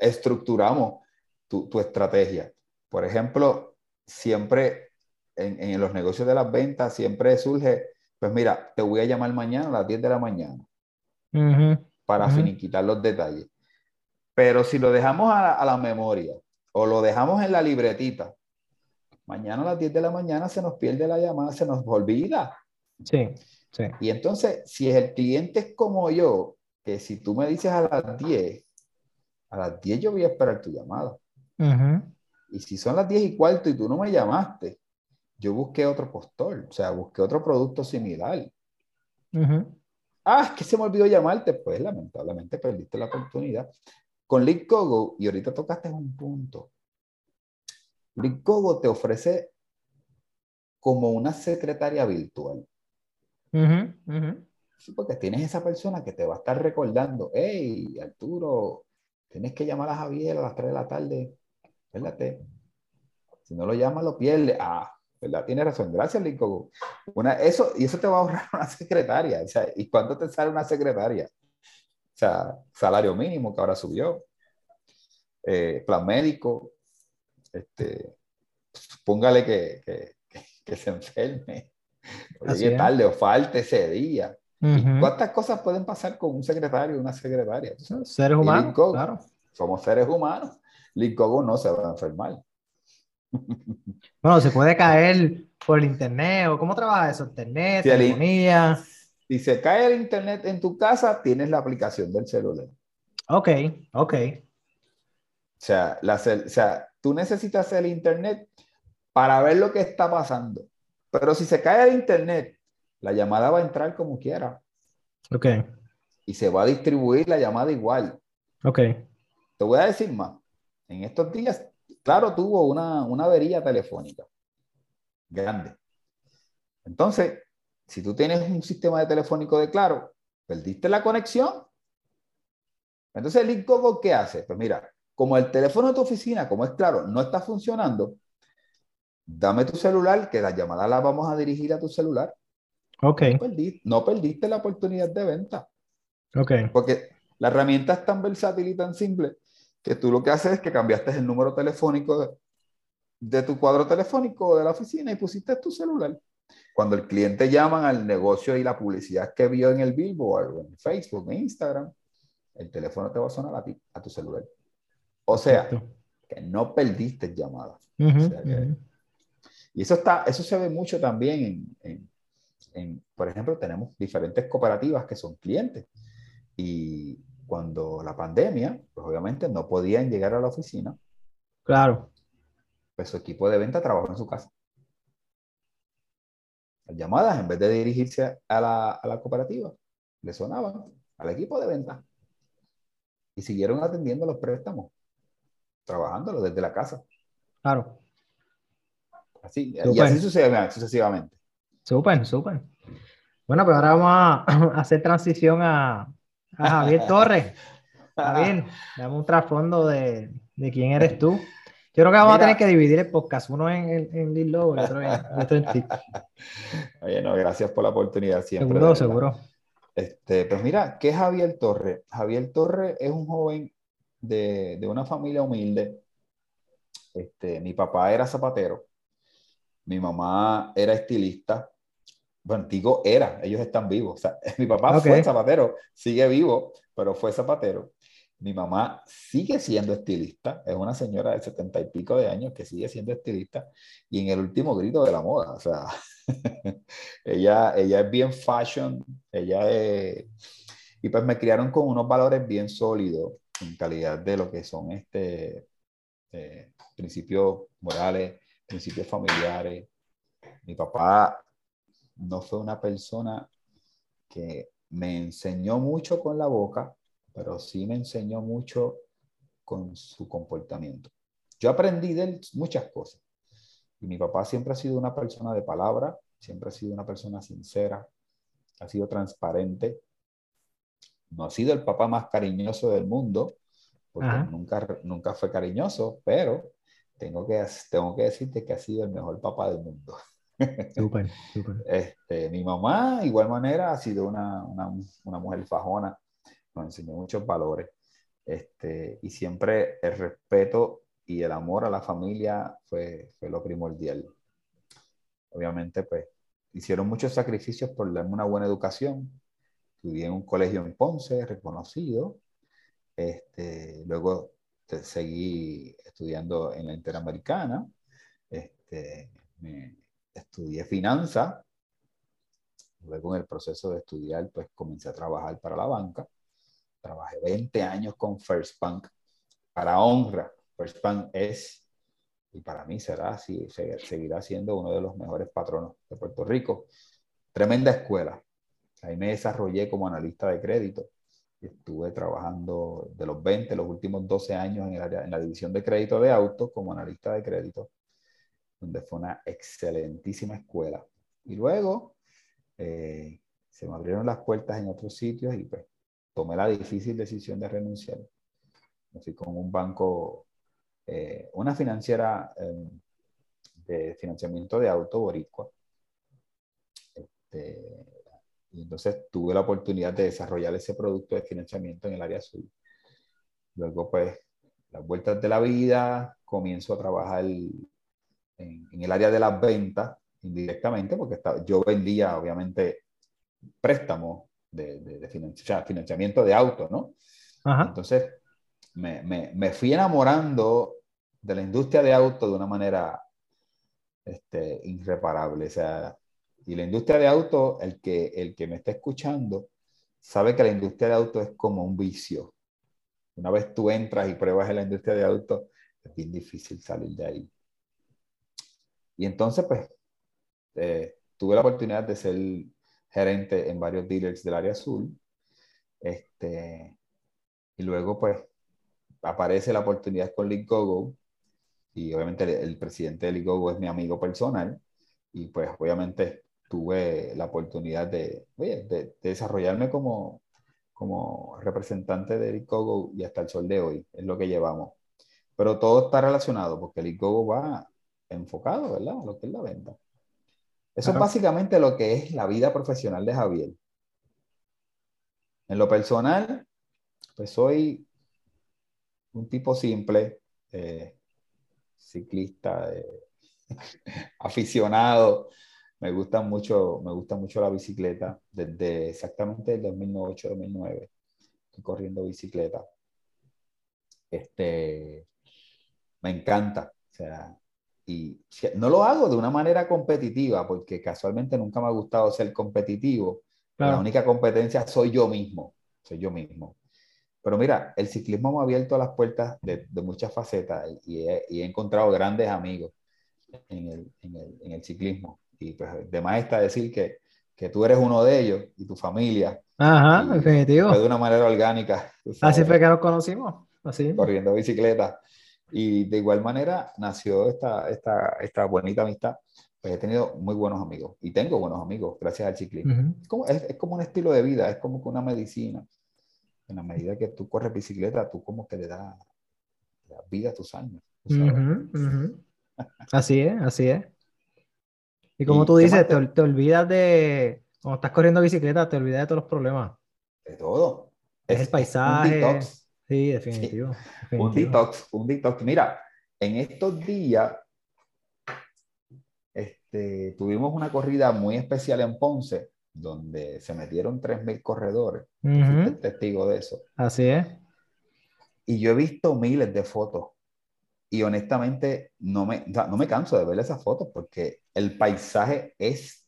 estructuramos tu, tu, estrategia. Por ejemplo, siempre en, en, los negocios de las ventas, siempre surge, pues mira, te voy a llamar mañana a las 10 de la mañana para finiquitar los detalles. Pero si lo dejamos a, a la memoria o lo dejamos en la libretita, mañana a las 10 de la mañana se nos pierde la llamada, se nos olvida. Sí, sí. Y entonces, si el cliente es como yo, que si tú me dices a las 10, a las 10 yo voy a esperar tu llamada. Y si son las 10 y cuarto y tú no me llamaste, yo busqué otro postor, o sea, busqué otro producto similar. Ah, es que se me olvidó llamarte. Pues lamentablemente perdiste la oportunidad. Con LeadGogo, y ahorita tocaste un punto. LeadGogo te ofrece como una secretaria virtual. Sí, porque tienes esa persona que te va a estar recordando, hey, Arturo, tienes que llamar a Javier a las 3 de la tarde, espérate. Si no lo llamas, lo pierdes. Ah, ¿verdad? Tienes razón. Gracias, Lincoln. Una, eso, y eso te va a ahorrar una secretaria. O sea, ¿y cuánto te sale una secretaria? O sea, salario mínimo que ahora subió. Eh, plan médico. Este, póngale que, que, que, se enferme. Llegue tarde o falte ese día. ¿Cuántas cosas pueden pasar con un secretario o una secretaria? Seres humanos, claro. Somos seres humanos. Linkogo no se va a enfermar. Bueno, se puede caer por el internet o cómo trabaja eso, internet, telefonía. Si se cae el internet en tu casa, tienes la aplicación del celular. Ok, ok. O sea, la, o sea, tú necesitas el internet para ver lo que está pasando. Pero si se cae el internet la llamada va a entrar como quiera. Ok. Y se va a distribuir la llamada igual. Ok. Te voy a decir más. En estos días, claro, tuvo una, una avería telefónica grande. Entonces, si tú tienes un sistema de telefónico de claro, perdiste la conexión. Entonces, el Go ¿qué hace? Pues mira, como el teléfono de tu oficina, como es claro, no está funcionando, dame tu celular, que la llamada la vamos a dirigir a tu celular. Ok. No perdiste, la oportunidad de venta. Ok. Porque la herramienta es tan versátil y tan simple que tú lo que haces es que cambiaste el número telefónico de, tu cuadro telefónico de la oficina y pusiste tu celular. Cuando el cliente llama al negocio y la publicidad que vio en el billboard, en Facebook, en Instagram, el teléfono te va a sonar a ti, a tu celular. O sea, que no perdiste llamadas. Y eso, está, eso se ve mucho también en, en, por ejemplo, tenemos diferentes cooperativas que son clientes. Y cuando la pandemia, pues obviamente no podían llegar a la oficina. Claro. Pues su equipo de venta trabajó en su casa. Las llamadas, en vez de dirigirse a la, a la cooperativa, le sonaban al equipo de venta. Y siguieron atendiendo los préstamos trabajándolo desde la casa. Claro. Así, y así sucesivamente. Súper, súper. Bueno, pues ahora vamos a hacer transición a, a Javier Torres. Javier, dame un trasfondo de, de, quién eres tú. Yo creo que vamos a tener que dividir el podcast, uno en, en Lil y otro en, ti. Oye, no, gracias por la oportunidad siempre. Seguro, seguro. Este, pues mira, ¿qué es Javier Torres? Javier Torres es un joven de, de una familia humilde. Este, mi papá era zapatero, mi mamá era estilista. Bueno, digo era, ellos están vivos. O sea, mi papá fue zapatero, sigue vivo, pero fue zapatero. Mi mamá sigue siendo estilista, es una señora de setenta y pico de años que sigue siendo estilista y en el último grito de la moda, o sea, ella, ella es bien fashion, ella es... Y pues me criaron con unos valores bien sólidos en calidad de lo que son este, eh, principios morales, principios familiares. Mi papá no fue una persona que me enseñó mucho con la boca, pero sí me enseñó mucho con su comportamiento. Yo aprendí de él muchas cosas. Y mi papá siempre ha sido una persona de palabra, siempre ha sido una persona sincera, ha sido transparente, no ha sido el papá más cariñoso del mundo, porque nunca, nunca fue cariñoso, pero tengo que, tengo que decirte que ha sido el mejor papá del mundo. Súper, súper. Este, mi mamá, igual manera, ha sido una, una, una, mujer fajona, nos enseñó muchos valores. Este, y siempre el respeto y el amor a la familia fue, fue lo primordial. Obviamente, pues, hicieron muchos sacrificios por darme una buena educación, Estudié en un colegio en Ponce, reconocido. Este, luego seguí estudiando en la Interamericana. Este, estudié finanzas. Luego en el proceso de estudiar, pues comencé a trabajar para la banca. Trabajé 20 años con First Bank para honra. First Bank es, y para mí será así, seguirá siendo uno de los mejores patronos de Puerto Rico. Tremenda escuela, Ahí me desarrollé como analista de crédito. Estuve trabajando de los 20, los últimos 12 años en, el área, en la división de crédito de autos como analista de crédito, donde fue una excelentísima escuela. Y luego eh, se me abrieron las puertas en otros sitios y pues tomé la difícil decisión de renunciar. Me fui con un banco, eh, una financiera eh, de financiamiento de auto boricua. Este, y entonces tuve la oportunidad de desarrollar ese producto de financiamiento en el área azul. Luego, pues, las vueltas de la vida, comienzo a trabajar en, el área de las ventas indirectamente, porque yo vendía, obviamente, préstamos de, de, financiamiento de autos, ¿no? Entonces, me, me, me, fui enamorando de la industria de autos de una manera este, irreparable. O sea, y la industria de auto, el que, el que me está escuchando, sabe que la industria de auto es como un vicio. Una vez tú entras y pruebas en la industria de auto, es bien difícil salir de ahí. Y entonces, pues, eh, tuve la oportunidad de ser gerente en varios dealers del área azul. Este, y luego, pues, aparece la oportunidad con Gogo. Y obviamente el, el presidente de Gogo es mi amigo personal. Y pues, obviamente, tuve la oportunidad de, de, desarrollarme como, como representante de Licogo y hasta el sol de hoy, es lo que llevamos. Pero todo está relacionado porque el Licogo va enfocado, ¿verdad? A lo que es la venta. Eso es básicamente lo que es la vida profesional de Javier. En lo personal, pues soy un tipo simple, eh, ciclista, eh, aficionado, me gusta mucho, me gusta mucho la bicicleta desde exactamente el 2008-2009. Estoy corriendo bicicleta. Este, me encanta. O sea, y no lo hago de una manera competitiva porque casualmente nunca me ha gustado ser competitivo. La única competencia soy yo mismo, soy yo mismo. Pero mira, el ciclismo me ha abierto las puertas de, de muchas facetas y he, y he, encontrado grandes amigos en el, en el, en el ciclismo. Y pues de más está decir que, que tú eres uno de ellos y tu familia. Ajá, definitivo. Fue de una manera orgánica. Así fue que nos conocimos. Así. Corriendo bicicleta. Y de igual manera nació esta, esta, esta bonita amistad. Pues he tenido muy buenos amigos y tengo buenos amigos gracias al ciclismo. es, como, es, es, como un estilo de vida, es como una medicina. En la medida que tú corres bicicleta, tú como que le das vida a tus años. así es, así es. Y como tú dices, te, te, olvidas de, cuando estás corriendo bicicleta, te olvidas de todos los problemas. De todo. Es, el paisaje. Sí, definitivo, Un detox, un detox. Mira, en estos días este, tuvimos una corrida muy especial en Ponce, donde se metieron 3.000 corredores. Uh testigo de eso. Así es. Y yo he visto miles de fotos y honestamente no me, no me canso de ver esas fotos porque el paisaje es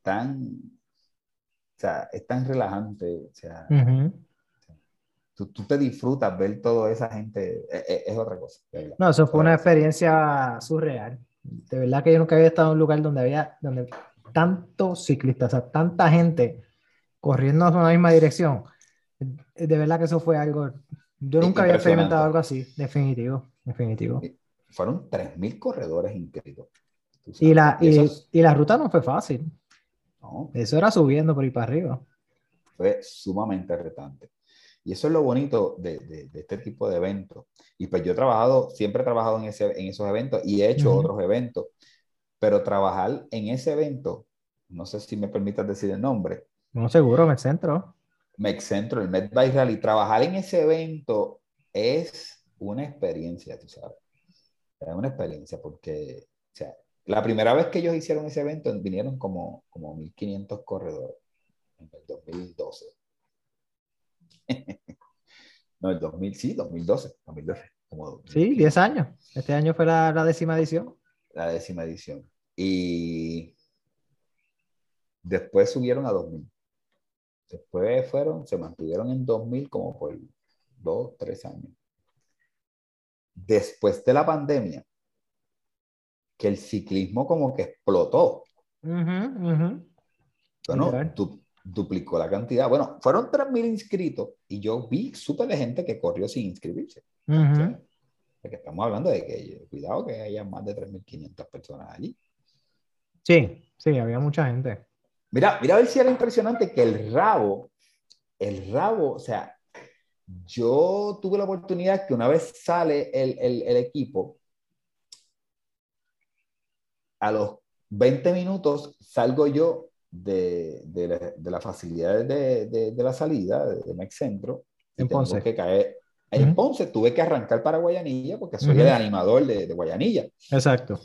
tan, o sea, es tan relajante, o sea, tú, tú, te disfrutas ver toda esa gente, es, e, es otra cosa. No, eso fue una experiencia surreal. De verdad que yo nunca había estado en un lugar donde había, donde tantos ciclistas, o sea, tanta gente corriendo en la misma dirección. De verdad que eso fue algo, yo nunca había experimentado algo así, definitivo. Definitivo. Fueron 3.000 corredores inscritos. Y la, y, la ruta no fue fácil. No. Eso era subiendo por ahí para arriba. Fue sumamente retante. Y eso es lo bonito de, de, este tipo de eventos. Y pues yo he trabajado, siempre he trabajado en, ese, en esos eventos y he hecho otros eventos. Pero trabajar en ese evento, no sé si me permitas decir el nombre. No, seguro, Mexcentro. Mexcentro, el MedBike Rally. Trabajar en ese evento es una experiencia, tú sabes. Era una experiencia porque, o sea, la primera vez que ellos hicieron ese evento vinieron como, como 1500 corredores en el 2012. no, el 2000, sí, 2012, 2012. Como sí, 10 años. Este año fue la, la décima edición. La décima edición. Y después subieron a 2000. Después fueron, se mantuvieron en 2000 como por dos, tres años después de la pandemia, que el ciclismo como que explotó. Bueno, duplicó la cantidad. Bueno, fueron 3.000 inscritos y yo vi súper de gente que corrió sin inscribirse. Porque estamos hablando de que, cuidado que haya más de 3.500 personas allí. Sí, sí, había mucha gente. Mira, mira a ver si era impresionante que el rabo, el rabo, o sea, yo tuve la oportunidad que una vez sale el, el, el equipo, a los 20 minutos salgo yo de, de, la, de las facilidades de, de, la salida de, Mex Centro. En Ponce. Que caer. En Ponce tuve que arrancar para Guayanilla porque soy el animador de, Guayanilla. Exacto.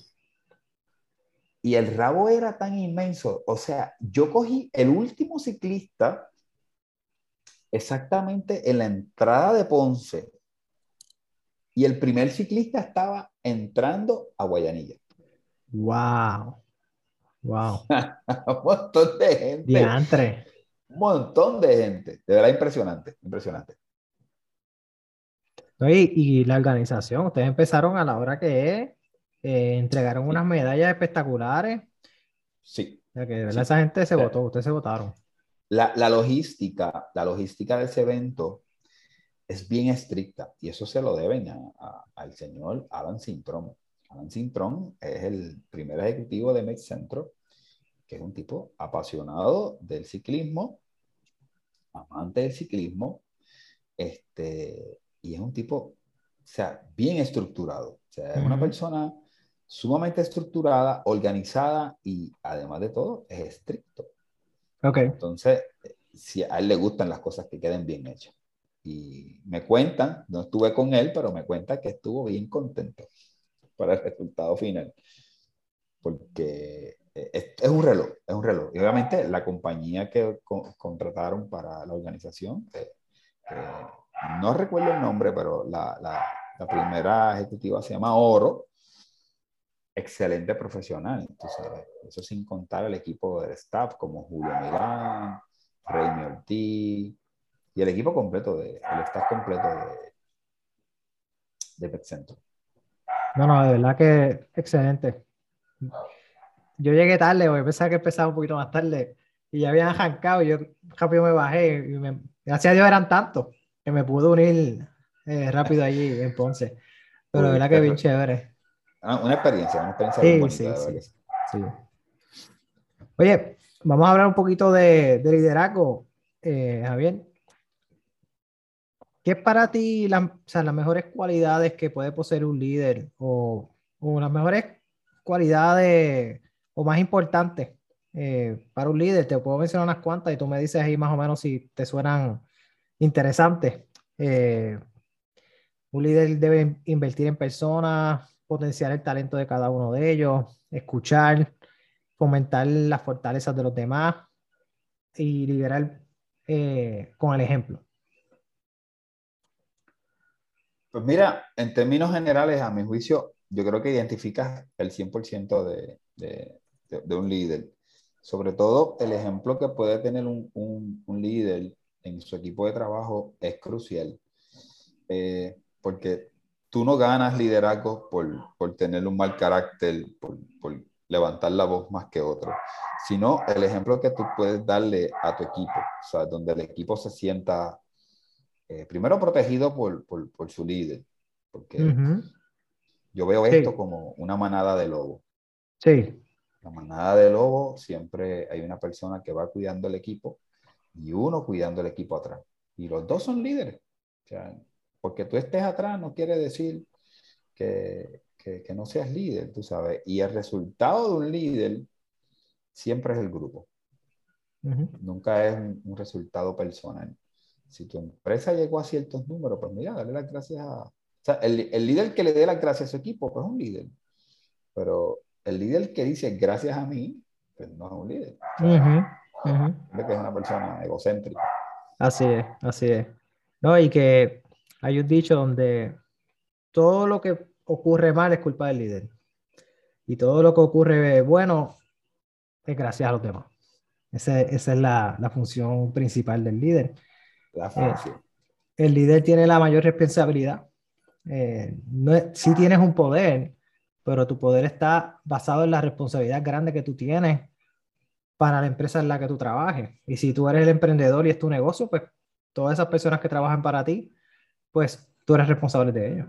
Y el rabo era tan inmenso. O sea, yo cogí el último ciclista exactamente en la entrada de Ponce y el primer ciclista estaba entrando a Guayanilla. ¡Wow! ¡Wow! un montón de gente. Diantre. Un montón de gente. De verdad, impresionante, impresionante. Y, y la organización, ustedes empezaron a la hora que eh, entregaron unas medallas espectaculares. Sí. O sea que de verdad esa gente se votó, ustedes se votaron. La, la, logística, la logística de ese evento es bien estricta y eso se lo deben a, al señor Alan Sintron. Alan Sintron es el primer ejecutivo de Med Centro que es un tipo apasionado del ciclismo, amante del ciclismo, este, y es un tipo, o sea, bien estructurado. O sea, es una persona sumamente estructurada, organizada y además de todo es estricto. Ok. Entonces, si a él le gustan las cosas que queden bien hechas. Y me cuentan, no estuve con él, pero me cuenta que estuvo bien contento para el resultado final. Porque es, un reloj, es un reloj. Y obviamente la compañía que contrataron para la organización, eh, eh, no recuerdo el nombre, pero la, la, la, primera ejecutiva se llama Oro. Excelente profesional, Eso sin contar el equipo de staff como Julio Milán, Rey Ortiz y el equipo completo, de, el staff completo de, de Pet No, no, de verdad que excelente yo llegué tarde, porque pensaba que empezaba un poquito más tarde y ya habían arrancado yo rápido me bajé y me, gracias a Dios eran tantos que me pude unir eh, rápido allí en Ponce. Pero de verdad que bien chévere. Ah, una experiencia, una experiencia sí, sí, sí, sí, Oye, vamos a hablar un poquito de, de liderazgo, eh, Javier. ¿Qué es para ti la, o sea, las mejores cualidades que puede poseer un líder o, o las mejores cualidades o más importante eh, para un líder? Te puedo mencionar unas cuantas y tú me dices ahí más o menos si te suenan interesantes. Eh, un líder debe invertir en personas, potenciar el talento de cada uno de ellos, escuchar, fomentar las fortalezas de los demás y liderar eh, con el ejemplo. Pues mira, en términos generales, a mi juicio, yo creo que identificas el 100% de, de, un líder. Sobre todo, el ejemplo que puede tener un, un, líder en su equipo de trabajo es crucial. Eh, porque tú no ganas liderazgo por, por tener un mal carácter, por, por, levantar la voz más que otro, sino el ejemplo que tú puedes darle a tu equipo, o sea, donde el equipo se sienta eh, primero protegido por, por, por, su líder, porque yo veo esto como una manada de lobos. Sí la manada de lobo siempre hay una persona que va cuidando el equipo y uno cuidando el equipo atrás. Y los dos son líderes. Porque tú estés atrás no quiere decir que, que, no seas líder, tú sabes. Y el resultado de un líder siempre es el grupo. Nunca es un, resultado personal. Si tu empresa llegó a ciertos números, pues mira, dale las gracias a... O sea, el, el líder que le dé las gracias a su equipo, pues es un líder. Pero el líder que dice gracias a mí, pues no es un líder. que es una persona egocéntrica. Así es, así es. No, y que hay un dicho donde todo lo que ocurre mal es culpa del líder. Y todo lo que ocurre bueno es gracias a los demás. esa es la, la, función principal del líder. La función. Eh, el líder tiene la mayor responsabilidad. Eh, no si tienes un poder, pero tu poder está basado en la responsabilidad grande que tú tienes para la empresa en la que tú trabajes. Y si tú eres el emprendedor y es tu negocio, pues todas esas personas que trabajan para ti, pues tú eres responsable de ellos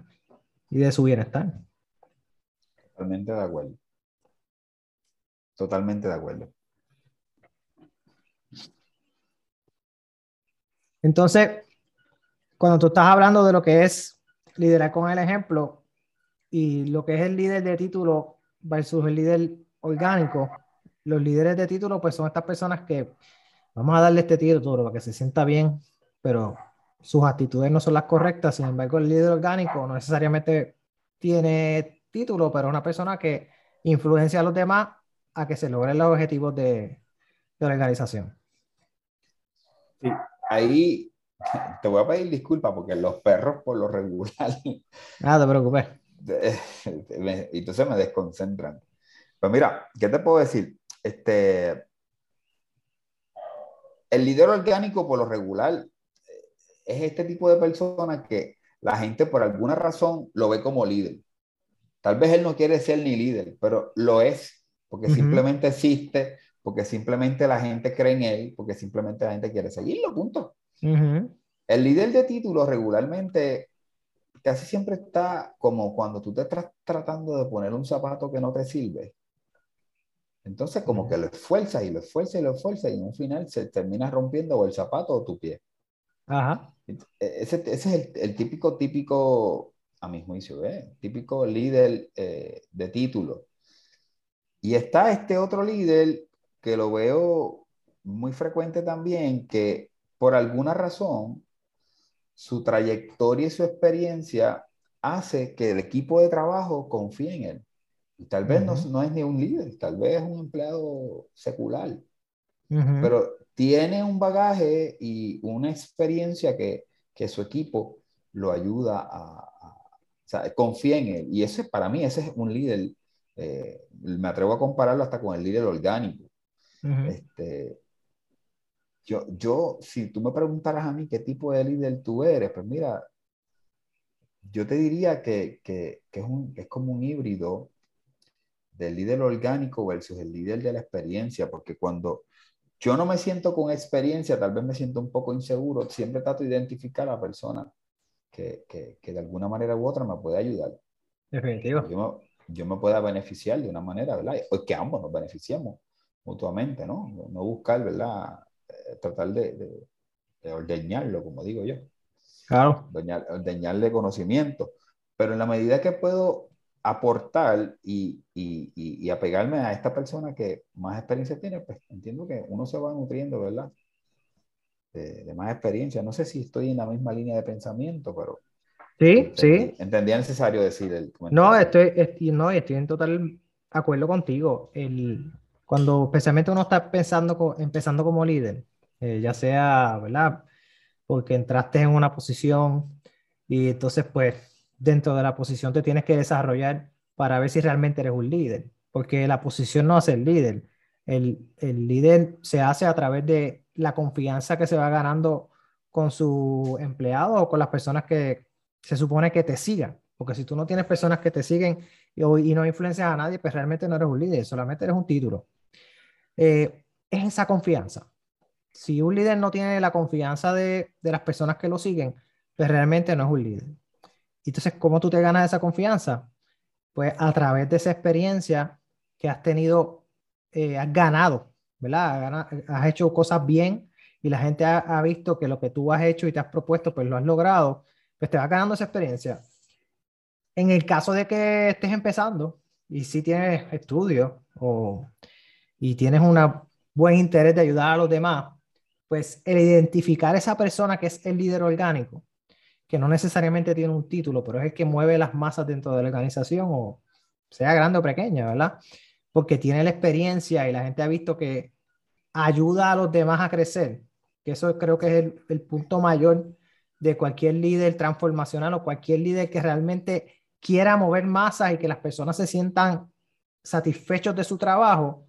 y de su bienestar. Totalmente de acuerdo. Totalmente de acuerdo. Entonces, cuando tú estás hablando de lo que es liderar con el ejemplo, y lo que es el líder de título versus el líder orgánico, los líderes de título pues son estas personas que vamos a darle este título para que se sienta bien, pero sus actitudes no son las correctas, sin embargo el líder orgánico no necesariamente tiene título, pero es una persona que influencia a los demás a que se logren los objetivos de, de la organización. Sí, ahí te voy a pedir disculpas porque los perros por lo regular. Nada, te preocupes. y entonces me desconcentran. Pues mira, ¿qué te puedo decir? Este, el líder orgánico por lo regular es este tipo de persona que la gente por alguna razón lo ve como líder. Tal vez él no quiere ser ni líder, pero lo es, porque simplemente existe, porque simplemente la gente cree en él, porque simplemente la gente quiere seguirlo, punto. El líder de título regularmente casi siempre está como cuando tú te estás tratando de poner un zapato que no te sirve. Entonces, como que lo esfuerzas y lo esfuerzas y lo esfuerzas y en un final se termina rompiendo o el zapato o tu pie. Ajá. E, ese, ese es el, el, típico, típico, a mi juicio, ¿eh? típico líder eh, de título. Y está este otro líder que lo veo muy frecuente también, que por alguna razón su trayectoria y su experiencia hace que el equipo de trabajo confíe en él. Y tal vez no, no, es ni un líder, tal vez es un empleado secular, pero tiene un bagaje y una experiencia que, que su equipo lo ayuda a, o sea, confía en él. Y ese, para mí, ese es un líder, eh, me atrevo a compararlo hasta con el líder orgánico. este, yo, yo, si tú me preguntaras a mí qué tipo de líder tú eres, pues mira, yo te diría que, que, que es, un, es como un híbrido del líder orgánico versus el líder de la experiencia, porque cuando yo no me siento con experiencia, tal vez me siento un poco inseguro, siempre trato de identificar a la persona que, que, que de alguna manera u otra me puede ayudar. Definitivo. Yo, yo me pueda beneficiar de una manera, ¿verdad? O que ambos nos beneficiemos mutuamente, ¿no? No buscar, ¿verdad? Eh, tratar de, de, de ordeñarlo, como digo yo. Claro. Ordeñar, ordeñarle conocimiento. Pero en la medida que puedo aportar y, y, y, apegarme a esta persona que más experiencia tiene, pues entiendo que uno se va nutriendo, ¿verdad? De, de, más experiencia. No sé si estoy en la misma línea de pensamiento, pero... Sí, entendí, sí. Entendía necesario decir el No, estoy, estoy, no, estoy en total acuerdo contigo. El, cuando especialmente uno está pensando, empezando como líder, eh, ya sea, ¿verdad? Porque entraste en una posición y entonces pues dentro de la posición te tienes que desarrollar para ver si realmente eres un líder, porque la posición no hace el líder. El, el líder se hace a través de la confianza que se va ganando con su empleado o con las personas que se supone que te sigan. Porque si tú no tienes personas que te siguen y, no influencias a nadie, pues realmente no eres un líder, solamente eres un título. Eh, es esa confianza. Si un líder no tiene la confianza de, de las personas que lo siguen, pues realmente no es un líder. Entonces, ¿cómo tú te ganas esa confianza? Pues a través de esa experiencia que has tenido, eh, has ganado, ¿verdad? Has hecho cosas bien y la gente ha, visto que lo que tú has hecho y te has propuesto, pues lo has logrado, pues te va ganando esa experiencia. En el caso de que estés empezando y si tienes estudios o, y tienes un buen interés de ayudar a los demás, pues el identificar esa persona que es el líder orgánico, que no necesariamente tiene un título, pero es el que mueve las masas dentro de la organización, o sea grande o pequeña, ¿verdad? Porque tiene la experiencia y la gente ha visto que ayuda a los demás a crecer, que eso creo que es el, el punto mayor de cualquier líder transformacional o cualquier líder que realmente quiera mover masas y que las personas se sientan satisfechos de su trabajo,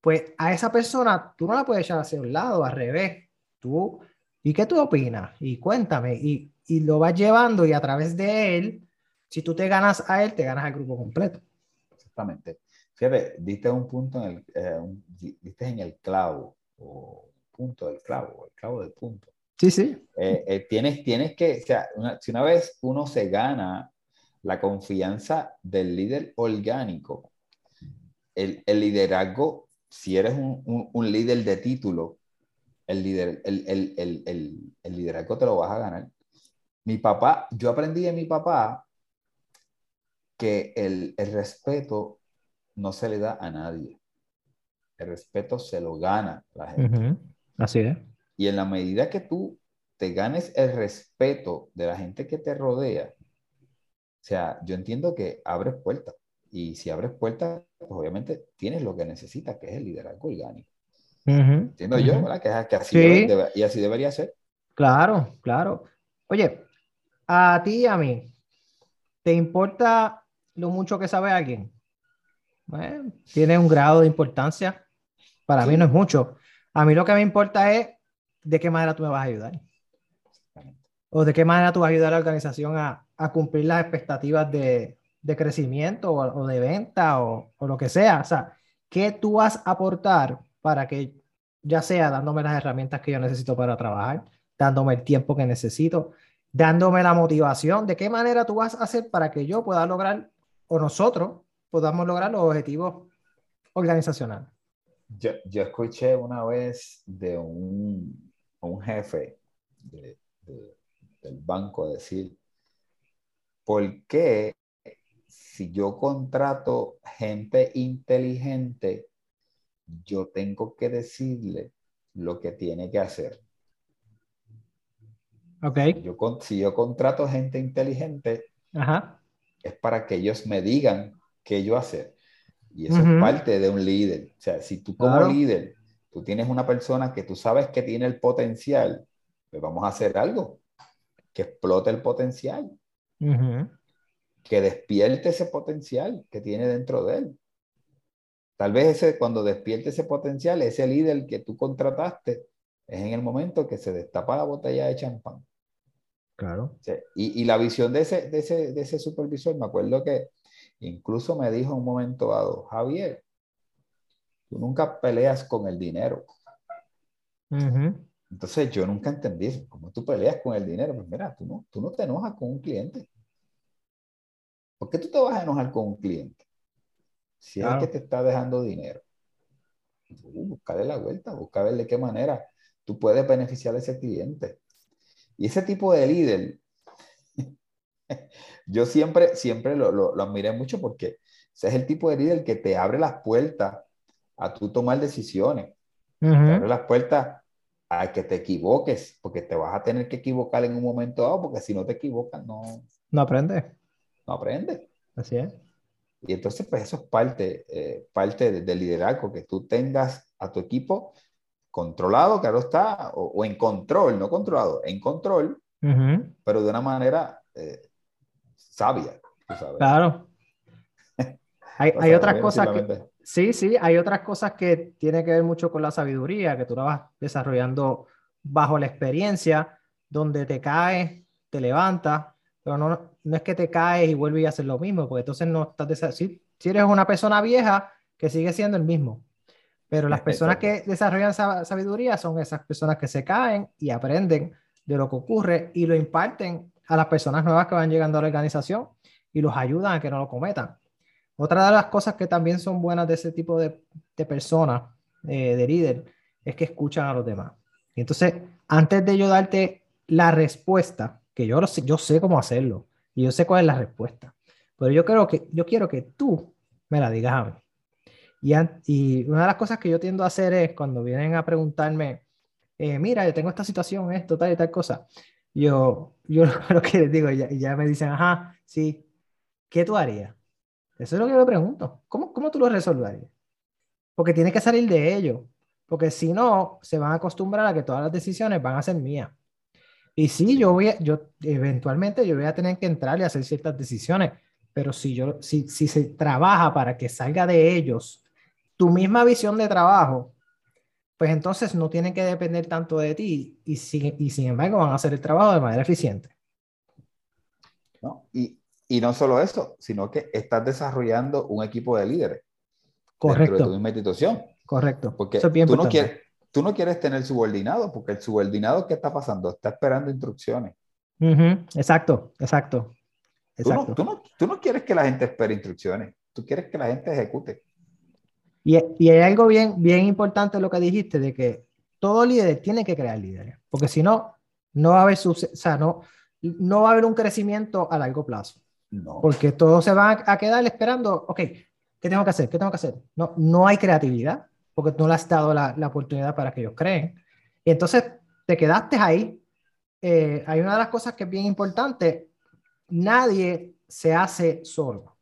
pues a esa persona tú no la puedes echar hacia un lado, al revés. Tú, ¿y qué tú opinas? Y cuéntame. Y y lo vas llevando y a través de él, si tú te ganas a él, te ganas al grupo completo. Exactamente. Fíjate, diste un punto en el, eh, un, diste en el clavo, o punto del clavo, el clavo del punto. Sí, sí. Eh, eh, tienes, tienes que, o sea, una, si una vez uno se gana la confianza del líder orgánico, el, el liderazgo, si eres un, un, un, líder de título, el, líder, el, el, el liderazgo te lo vas a ganar mi papá, yo aprendí de mi papá que el, el, respeto no se le da a nadie. El respeto se lo gana la gente. Uh -huh. Así es. Y en la medida que tú te ganes el respeto de la gente que te rodea, o sea, yo entiendo que abres puertas. Y si abres puertas, pues obviamente tienes lo que necesitas, que es el liderazgo orgánico. Uh -huh. Entiendo uh -huh. yo, ¿verdad? Que, que así sí. debe, y así debería ser. Claro, claro. Oye, a ti y a mí, ¿te importa lo mucho que sabe alguien? Bueno, tiene un grado de importancia. Para sí. mí no es mucho. A mí lo que me importa es de qué manera tú me vas a ayudar. O de qué manera tú vas a ayudar a la organización a, a cumplir las expectativas de, de crecimiento o, o, de venta o, o lo que sea. O sea, ¿qué tú vas a aportar para que, ya sea dándome las herramientas que yo necesito para trabajar, dándome el tiempo que necesito, dándome la motivación de qué manera tú vas a hacer para que yo pueda lograr o nosotros podamos lograr los objetivos organizacionales. Yo, escuché una vez de un, un jefe de, del banco decir, ¿por qué si yo contrato gente inteligente, yo tengo que decirle lo que tiene que hacer? Ok. Yo, si yo contrato gente inteligente, es para que ellos me digan qué yo hacer. Y eso es parte de un líder. O sea, si tú como líder, tú tienes una persona que tú sabes que tiene el potencial, pues vamos a hacer algo que explote el potencial. Que despierte ese potencial que tiene dentro de él. Tal vez ese, cuando despierte ese potencial, ese líder que tú contrataste, es en el momento que se destapa la botella de champán. Claro. y, y, la visión de ese, de, ese, de ese supervisor, me acuerdo que incluso me dijo un momento dado, Javier, tú nunca peleas con el dinero. Entonces yo nunca entendí eso. ¿Cómo tú peleas con el dinero? Pues mira, tú no, tú no te enojas con un cliente. ¿Por qué tú te vas a enojar con un cliente? Si es el que te está dejando dinero. Uh, buscarle la vuelta, busca ver de qué manera tú puedes beneficiar a ese cliente. Y ese tipo de líder, yo siempre, siempre lo, lo, admiré mucho porque ese es el tipo de líder que te abre las puertas a tú tomar decisiones. Te abre las puertas a que te equivoques, porque te vas a tener que equivocar en un momento dado, porque si no te equivocas, no... No aprende. No aprende. Así es. Y entonces, pues eso es parte, eh, parte del liderazgo, que tú tengas a tu equipo controlado, claro está, o, en control, no controlado, en control, pero de una manera eh, sabia. Claro. hay, hay otras cosas que, sí, sí, hay otras cosas que tienen que ver mucho con la sabiduría, que tú la vas desarrollando bajo la experiencia, donde te caes, te levantas, pero no, no es que te caes y vuelves a hacer lo mismo, porque entonces no estás, si, si eres una persona vieja, que sigue siendo el mismo. Pero las personas que desarrollan sabiduría son esas personas que se caen y aprenden de lo que ocurre y lo imparten a las personas nuevas que van llegando a la organización y los ayudan a que no lo cometan. Otra de las cosas que también son buenas de ese tipo de, de personas, eh, de líder, es que escuchan a los demás. Y entonces, antes de yo darte la respuesta, que yo, yo sé cómo hacerlo y yo sé cuál es la respuesta, pero yo, creo que, yo quiero que tú me la digas a mí. Y, una de las cosas que yo tiendo a hacer es cuando vienen a preguntarme, eh, mira, yo tengo esta situación, esto, tal y tal cosa, yo, yo lo que les digo, y ya, ya, me dicen, ajá, sí, ¿qué tú harías? Eso es lo que yo le pregunto. ¿Cómo, cómo tú lo resolverías? Porque tiene que salir de ello. Porque si no, se van a acostumbrar a que todas las decisiones van a ser mías. Y sí, yo voy, yo eventualmente yo voy a tener que entrar y hacer ciertas decisiones, pero si yo, si, si se trabaja para que salga de ellos tu misma visión de trabajo, pues entonces no tienen que depender tanto de ti y, y sin embargo van a hacer el trabajo de manera eficiente. ¿No? Y, y no solo eso, sino que estás desarrollando un equipo de líderes. Correcto. Dentro de tu misma institución. Correcto. Porque tú, no quieres, tú no quieres tener subordinado, porque el subordinado, ¿qué está pasando? Está esperando instrucciones. Exacto, exacto. exacto. Tú, no, tú no quieres que la gente espere instrucciones, tú quieres que la gente ejecute. Y, y, hay algo bien, bien importante lo que dijiste, de que todo líder tiene que crear líderes, porque si no, no va a haber, o sea, no, no va a haber un crecimiento a largo plazo. No. Porque todos se van a quedar esperando, ok, ¿qué tengo que hacer? ¿Qué tengo que hacer? No, no hay creatividad, porque no le has dado la, la oportunidad para que ellos creen. Y entonces te quedaste ahí. Eh, hay una de las cosas que es bien importante, nadie se hace solo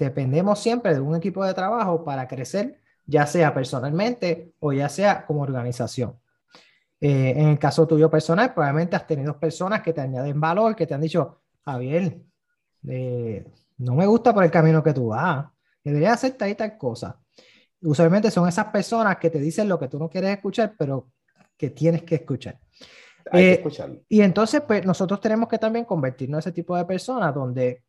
dependemos siempre de un equipo de trabajo para crecer, ya sea personalmente o ya sea como organización. Eh, en el caso tuyo personal, probablemente has tenido personas que te añaden valor, que te han dicho, Javier, eh, no me gusta por el camino que tú vas, deberías hacer tal y tal cosa. Usualmente son esas personas que te dicen lo que tú no quieres escuchar, pero que tienes que escuchar. Hay que eh, escucharlo. Y entonces, pues nosotros tenemos que también convertirnos en ese tipo de personas donde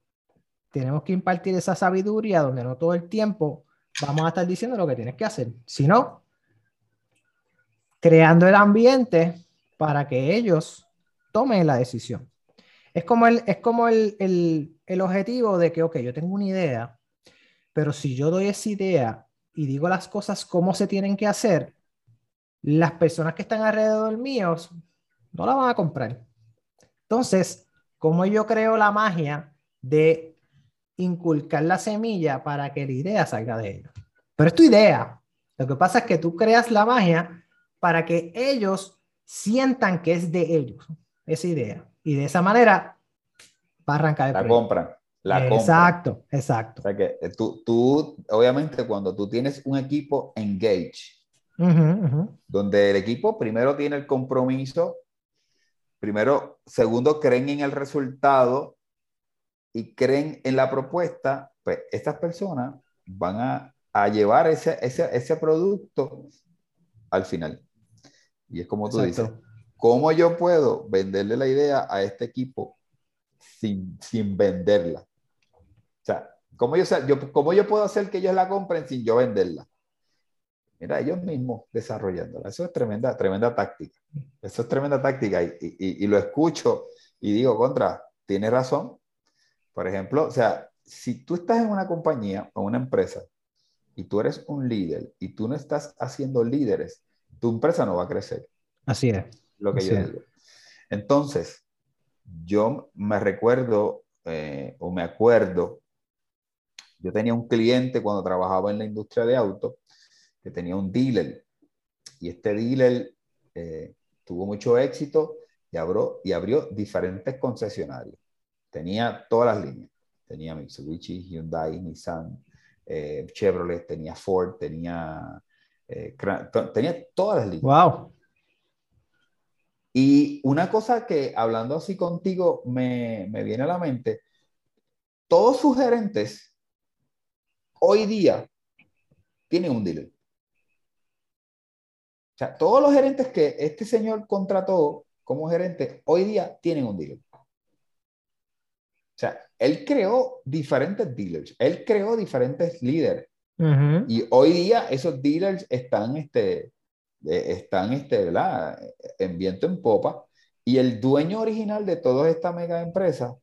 tenemos que impartir esa sabiduría donde no todo el tiempo vamos a estar diciendo lo que tienes que hacer, sino creando el ambiente para que ellos tomen la decisión. Es como el, es como el, el, el objetivo de que, ok, yo tengo una idea, pero si yo doy esa idea y digo las cosas como se tienen que hacer, las personas que están alrededor míos no la van a comprar. Entonces, ¿cómo yo creo la magia de inculcar la semilla para que la idea salga de ellos? Pero es tu idea. Lo que pasa es que tú creas la magia para que ellos sientan que es de ellos esa idea. Y de esa manera va a arrancar el La compran. La exacto, exacto. O sea que eh, tú, tú, obviamente, cuando tú tienes un equipo engage, donde el equipo primero tiene el compromiso, primero, segundo, creen en el resultado y creen en la propuesta, pues estas personas van a, a llevar ese, ese, ese, producto al final. Y es como tú dices, ¿cómo yo puedo venderle la idea a este equipo sin, sin venderla? O sea, ¿cómo yo, yo, ¿cómo yo puedo hacer que ellos la compren sin yo venderla? Mira, ellos mismos desarrollándola. Eso es tremenda, tremenda táctica. Eso es tremenda táctica. Y, y, y lo escucho y digo, contra, tiene razón. Por ejemplo, o sea, si tú estás en una compañía o una empresa y tú eres un líder y tú no estás haciendo líderes, tu empresa no va a crecer. Así es. Lo que yo digo. Entonces, yo me recuerdo eh, o me acuerdo yo tenía un cliente cuando trabajaba en la industria de autos que tenía un dealer y este dealer eh, tuvo mucho éxito y abrió, y abrió diferentes concesionarios. Tenía todas las líneas. Tenía Mitsubishi, Hyundai, Nissan, eh, Chevrolet, tenía Ford, tenía, eh, tenía todas las líneas. Wow. Y una cosa que hablando así contigo me, me viene a la mente, todos sus gerentes hoy día tienen un dealer. O sea, todos los gerentes que este señor contrató como gerente, hoy día tienen un dealer. O sea, él creó diferentes dealers, él creó diferentes líderes. Y hoy día esos dealers están, este, eh, están, este, ¿verdad? En viento en popa. Y el dueño original de toda esta mega empresa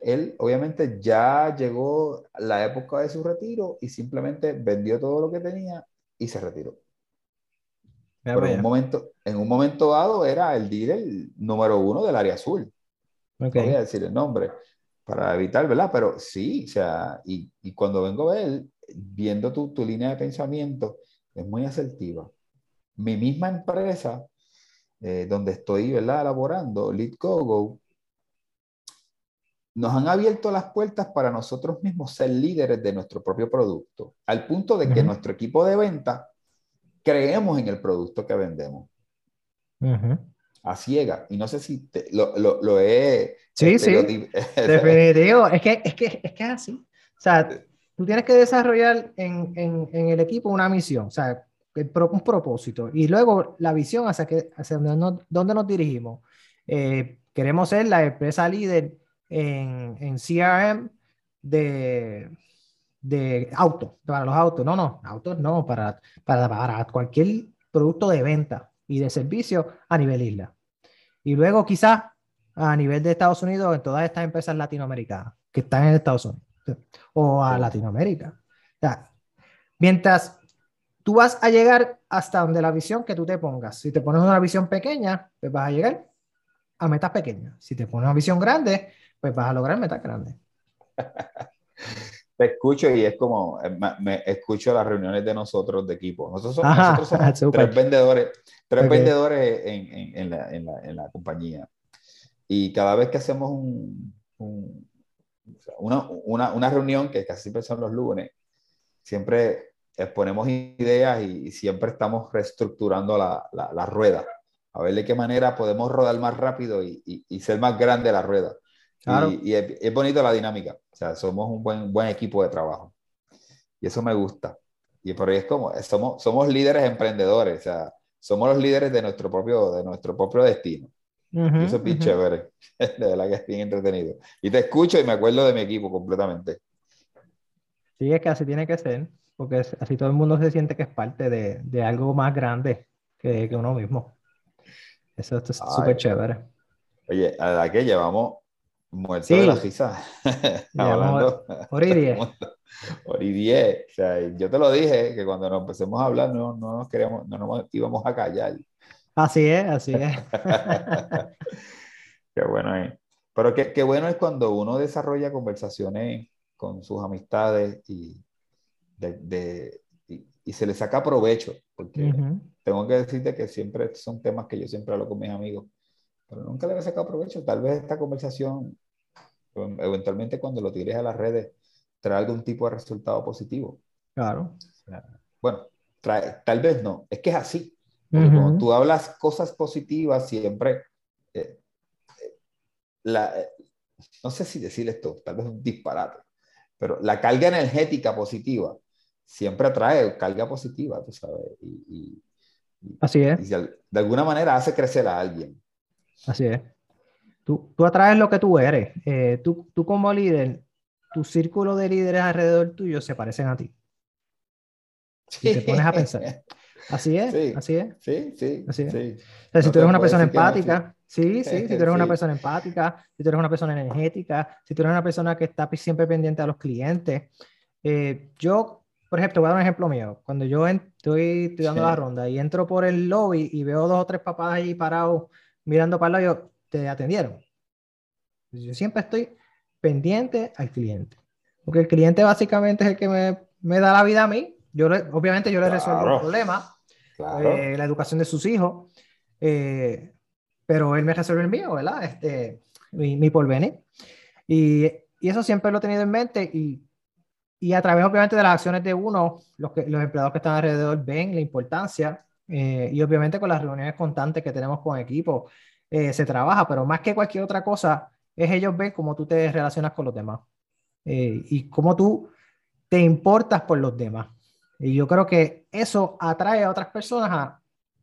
él obviamente ya llegó la época de su retiro y simplemente vendió todo lo que tenía y se retiró. Pero en un, momento, en un momento dado era el dealer número uno del área azul. No voy a decir el nombre para evitar, ¿verdad? Pero sí, o sea, y, y cuando vengo a ver, viendo tu, tu, línea de pensamiento, es muy asertiva. Mi misma empresa, eh, donde estoy, ¿verdad? Elaborando, Lead Go, nos han abierto las puertas para nosotros mismos ser líderes de nuestro propio producto, al punto de que nuestro equipo de venta creemos en el producto que vendemos. A ciega. Y no sé si lo, lo, lo, he... Sí, sí. Definitivo. Es que, es, que, es que es así. O sea, tú tienes que desarrollar en, en, en el equipo una misión, o sea, un propósito. Y luego la visión hacia, que, hacia donde, nos, dónde nos dirigimos. Eh, queremos ser la empresa líder en, en CRM de, de auto, para los autos. No, no, autos no, para, para, para cualquier producto de venta y de servicio a nivel isla. Y luego quizás a nivel de Estados Unidos en todas estas empresas latinoamericanas que están en Estados Unidos o a Latinoamérica. mientras tú vas a llegar hasta donde la visión que tú te pongas. Si te pones una visión pequeña, pues vas a llegar a metas pequeñas. Si te pones una visión grande, pues vas a lograr metas grandes. Te escucho y es como, eh, me, escucho las reuniones de nosotros de equipo. Nosotros somos, tres vendedores, tres vendedores en, en, la, en, la, en, la, compañía. Y cada vez que hacemos un, una, una, una, reunión, que casi siempre son los lunes, siempre exponemos ideas y, siempre estamos reestructurando la, la, rueda. A ver de qué manera podemos rodar más rápido y, y, y ser más grande la rueda. Y, es, bonito la dinámica. O sea, somos un buen, buen equipo de trabajo. Y eso me gusta. Y por ahí es como, somos, somos líderes emprendedores. O sea, somos los líderes de nuestro propio, de nuestro propio destino. eso es bien chévere. De verdad que es bien entretenido. Y te escucho y me acuerdo de mi equipo completamente. Sí, es que así tiene que ser. Porque así todo el mundo se siente que es parte de, de algo más grande que, que uno mismo. Eso, es súper chévere. Oye, a la que llevamos Muerto de la risa. Hablando. Y y diez. O sea, yo te lo dije, que cuando nos empecemos a hablar no, no nos queríamos, no nos íbamos a callar. Así es, así es. qué bueno es. Pero qué, qué, bueno es cuando uno desarrolla conversaciones con sus amistades y, de, de, y, se le saca provecho, porque tengo que decirte que siempre son temas que yo siempre hablo con mis amigos, pero nunca le he sacado provecho. Tal vez esta conversación, eventualmente cuando lo tires a las redes, trae algún tipo de resultado positivo. Claro. Bueno, tal vez no, es que es así. Cuando tú hablas cosas positivas, siempre eh, eh, la, eh, no sé si decir esto, tal vez un disparate, pero la carga energética positiva siempre atrae carga positiva, tú sabes. Y, Así es. Y de, alguna manera hace crecer a alguien. Así es. Tú, tú atraes lo que tú eres. tú, tú como líder, tu círculo de líderes alrededor tuyo se parecen a ti. Si te pones a pensar. Así es, así es. Sí, sí. Así es. O sea, si tú eres una persona empática, sí, sí, si tú eres una persona empática, si tú eres una persona energética, si tú eres una persona que está siempre pendiente a los clientes. Eh, yo, por ejemplo, voy a dar un ejemplo mío. Cuando yo estoy, estoy dando la ronda y entro por el lobby y veo dos o tres papás allí parados mirando para el lado, yo, te atendieron. Yo siempre estoy pendiente al cliente. Porque el cliente básicamente es el que me, me da la vida a mí yo obviamente yo le resuelvo el problema, eh, la educación de sus hijos, eh, pero él me resuelve el mío, ¿verdad? Este, mi, mi porvenir. Y, y, eso siempre lo he tenido en mente y, y, a través obviamente de las acciones de uno, los, que, los empleados que están alrededor ven la importancia eh, y obviamente con las reuniones constantes que tenemos con equipo se trabaja, pero más que cualquier otra cosa es ellos ven cómo tú te relacionas con los demás y cómo tú te importas por los demás. Y yo creo que eso atrae a otras personas a,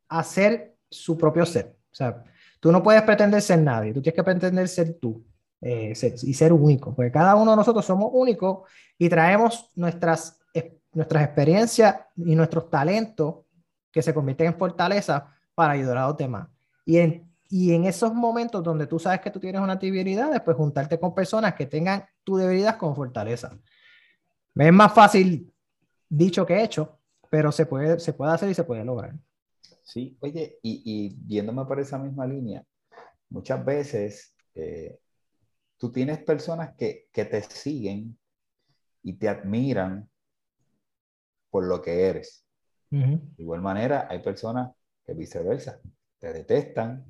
a ser su propio ser. O sea, tú no puedes pretender ser nadie, tú tienes que pretender ser tú eh, y ser único, porque cada uno de nosotros somos únicos y traemos nuestras, nuestras experiencias y nuestros talentos que se convierten en fortaleza para ayudar a los demás. Y en, y en esos momentos donde tú sabes que tú tienes una debilidad, después juntarte con personas que tengan tu debilidad con fortaleza. Es más fácil dicho que hecho, pero se puede, se puede hacer y se puede lograr. Sí, oye, y, y viéndome por esa misma línea, muchas veces eh, tú tienes personas que, que te siguen y te admiran por lo que eres. De igual manera, hay personas que viceversa, te detestan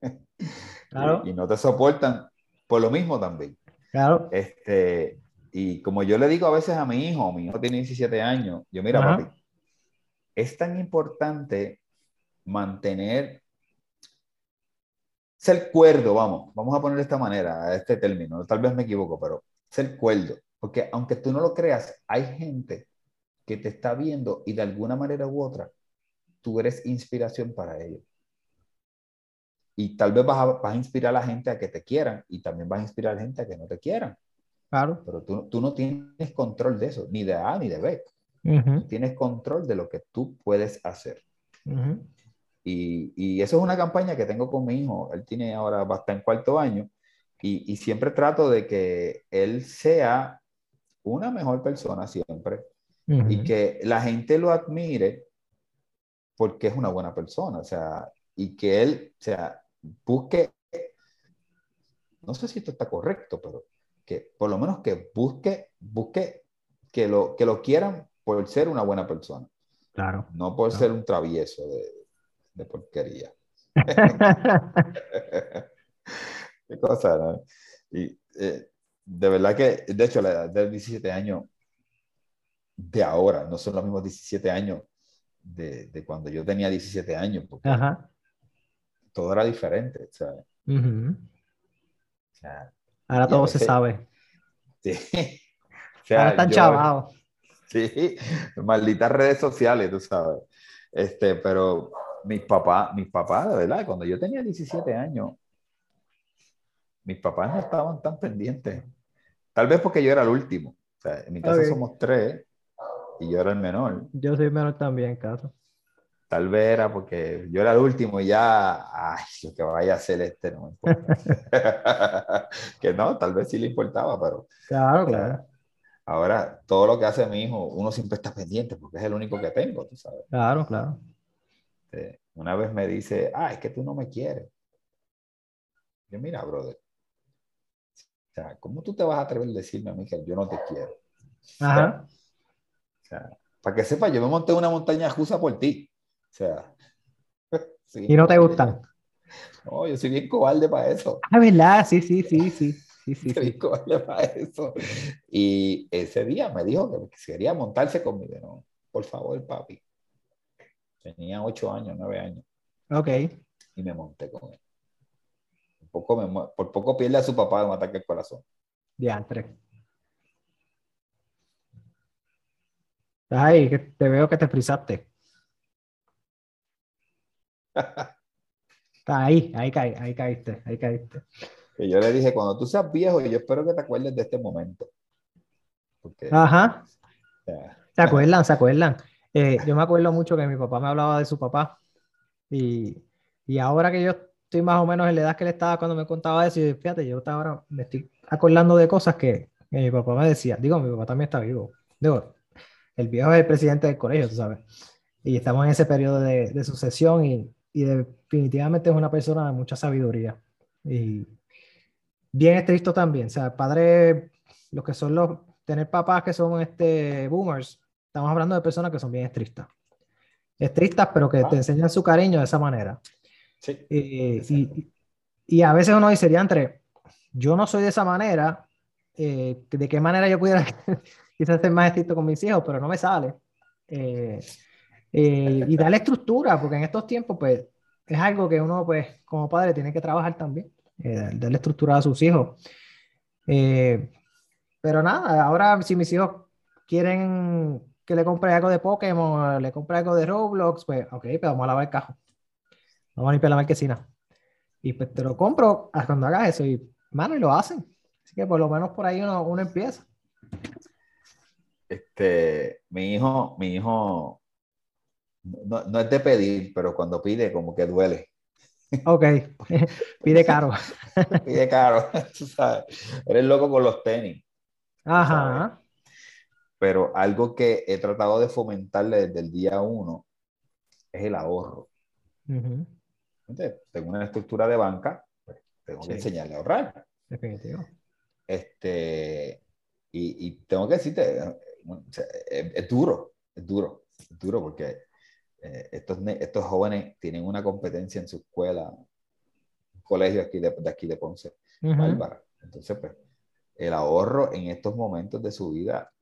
y, y, no te soportan por lo mismo también. Claro. Este, y como yo le digo a veces a mi hijo, mi hijo tiene 17 años, yo mira, papi, es tan importante mantener, ser cuerdo, vamos, vamos a poner de esta manera, a este término, tal vez me equivoco, pero ser cuerdo, porque aunque tú no lo creas, hay gente que te está viendo y de alguna manera u otra, tú eres inspiración para ellos. Y tal vez vas a, vas a inspirar a la gente a que te quieran y también vas a inspirar a la gente a que no te quieran. Claro. Pero tú, tú no tienes control de eso, ni de A ni de B. Tienes control de lo que tú puedes hacer. y, y, eso es una campaña que tengo con mi hijo. Él tiene ahora, va en cuarto año. Y, y, siempre trato de que él sea una mejor persona siempre. Y que la gente lo admire porque es una buena persona. O sea, y que él, o sea, busque, no sé si esto está correcto, pero que por lo menos que busque, busque que lo, que lo quieran por ser una buena persona. Claro. No por ser un travieso de, de porquería. Qué cosa, ¿no? Y eh, de verdad que, de hecho, la edad de 17 años de ahora no son los mismos 17 años de, de cuando yo tenía 17 años, porque todo era diferente, ¿sabes? o sea, Ahora todo se sabe. Sí. Ahora están chavados. Sí, malditas redes sociales, tú sabes. Este, pero mis papás, mis papás, de verdad, cuando yo tenía 17 años, mis papás no estaban tan pendientes. Tal vez porque yo era el último. O sea, en mi casa somos tres y yo era el menor. Yo soy menor también en casa. Tal vez era porque yo era el último y ya, ay, lo que vaya a hacer este no me importa. que no, tal vez sí le importaba, pero... Claro, claro. Ahora, todo lo que hace mi hijo, uno siempre está pendiente porque es el único que tengo, tú sabes. Claro, claro. una vez me dice, ah, es que tú no me quieres. Yo, mira, brother, o sea, ¿cómo tú te vas a atrever a decirme a mí que yo no te quiero? Ajá. O sea, para que sepa, yo me monté una montaña rusa por ti. O sea. ¿Y no te gustan? No, yo soy bien cobarde para eso. Ah, ¿verdad? Sí, sí, sí, sí. Sí, sí, sí. para eso. Y ese día me dijo que quería montarse conmigo. No, por favor, papi. Tenía ocho años, nueve años. Ok. Y me monté con él. Por poco, por poco pierde a su papá de un ataque al corazón. Diantre. Ay, te veo que te frisaste. Ahí, ahí, caí, ahí caíste, ahí caíste. Y yo le dije, cuando tú seas viejo, yo espero que te acuerdes de este momento. Ajá. ¿Se acuerdan? ¿Se acuerdan? Eh, yo me acuerdo mucho que mi papá me hablaba de su papá y, y, ahora que yo estoy más o menos en la edad que él estaba cuando me contaba eso, y fíjate, yo ahora me estoy acordando de cosas que, mi papá me decía. Digo, mi papá también está vivo. Digo, el viejo es el presidente del colegio, tú sabes. Y estamos en ese periodo de, de sucesión y, y definitivamente es una persona de mucha sabiduría. Y bien estricto también. O sea, padre, los que son los, tener papás que son este, boomers, estamos hablando de personas que son bien estrictas. Estrictas, pero que te ah. enseñan su cariño de esa manera. Sí. y, y, a veces uno dice, entre yo no soy de esa manera, eh, ¿de qué manera yo pudiera quizás ser más estricto con mis hijos? Pero no me sale. Eh, eh, y darle estructura, porque en estos tiempos, pues, es algo que uno, pues, como padre, tiene que trabajar también eh, darle estructura a sus hijos. Eh, pero nada, ahora si mis hijos quieren que le compre algo de Pokémon, le compre algo de Roblox, pues ok, pero pues vamos a lavar el cajo. Vamos a limpiar la marquesina. Y pues te lo compro cuando hagas eso. Y, mano, y lo hacen. Así que por lo menos por ahí uno, uno empieza. Este, mi hijo, mi hijo, no, no, es de pedir, pero cuando pide como que duele. Ok, pide caro. pide caro, tú sabes. Eres loco con los tenis. Ajá. Pero algo que he tratado de fomentarle desde el día uno es el ahorro. tengo una estructura de banca, pues, tengo que enseñarle a ahorrar. Definitivo. Este, y, y tengo que decirte, es, es, duro, es duro, es duro porque eh, estos, estos jóvenes tienen una competencia en su escuela, un colegio aquí de, de aquí de Ponce, Entonces, pues, el ahorro en estos momentos de su vida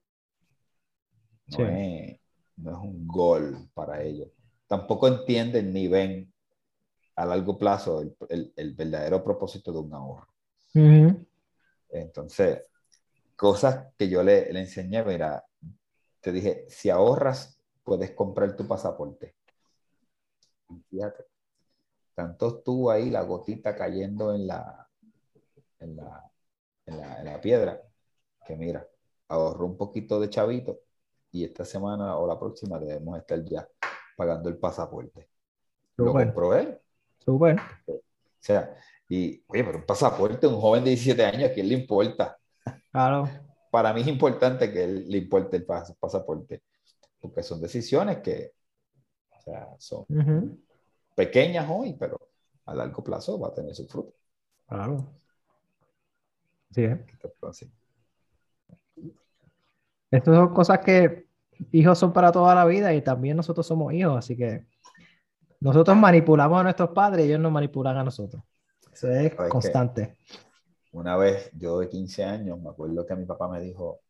no, es, no es un gol para ellos. Tampoco entienden ni ven a largo plazo el, el, el verdadero propósito de un ahorro. Entonces, cosas que yo le, le enseñé, mira, te dije, si ahorras puedes comprar tu pasaporte. Fíjate, tanto estuvo ahí la gotita cayendo en la, en la, en la, piedra, que mira, ahorró un poquito de chavito y esta semana o la próxima debemos estar ya pagando el pasaporte. Lo compró él. Súper. O sea, y oye, pero un pasaporte, un joven de 17 años, ¿a quién le importa? Claro. Para mí es importante que él le importe el pasaporte porque son decisiones que o sea, son pequeñas hoy, pero a largo plazo va a tener su fruto. Claro. Sí, ¿eh? Estas son cosas que hijos son para toda la vida y también nosotros somos hijos, así que nosotros manipulamos a nuestros padres y ellos nos manipulan a nosotros. Eso es constante. Una vez, yo de 15 años, me acuerdo que mi papá me dijo,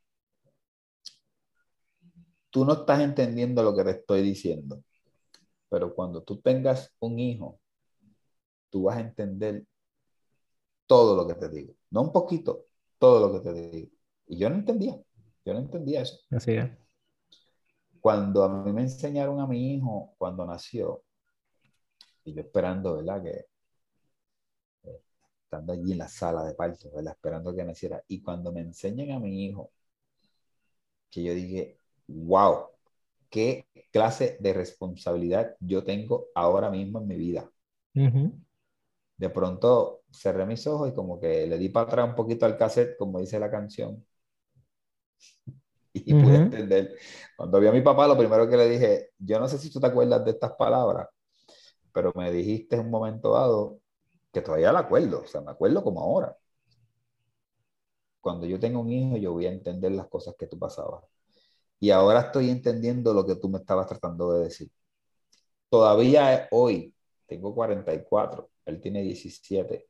tú no estás entendiendo lo que te estoy diciendo, pero cuando tú tengas un hijo, tú vas a entender todo lo que te digo. No un poquito, todo lo que te digo. Y yo no entendía, yo no entendía eso. Así es. Cuando a mí me enseñaron a mi hijo, cuando nació, y yo esperando, ¿verdad? Que eh, estando allí en la sala de parto, ¿verdad? Esperando que naciera. Y cuando me enseñan a mi hijo, que yo dije, wow, qué clase de responsabilidad yo tengo ahora mismo en mi vida. De pronto cerré mis ojos y como que le di para atrás un poquito al cassette, como dice la canción. Y pude entender. Cuando vi a mi papá, lo primero que le dije, yo no sé si tú te acuerdas de estas palabras, pero me dijiste en un momento dado que todavía la acuerdo, o sea, me acuerdo como ahora. Cuando yo tenga un hijo, yo voy a entender las cosas que tú pasabas. Y ahora estoy entendiendo lo que tú me estabas tratando de decir. Todavía hoy, tengo 44, él tiene 17.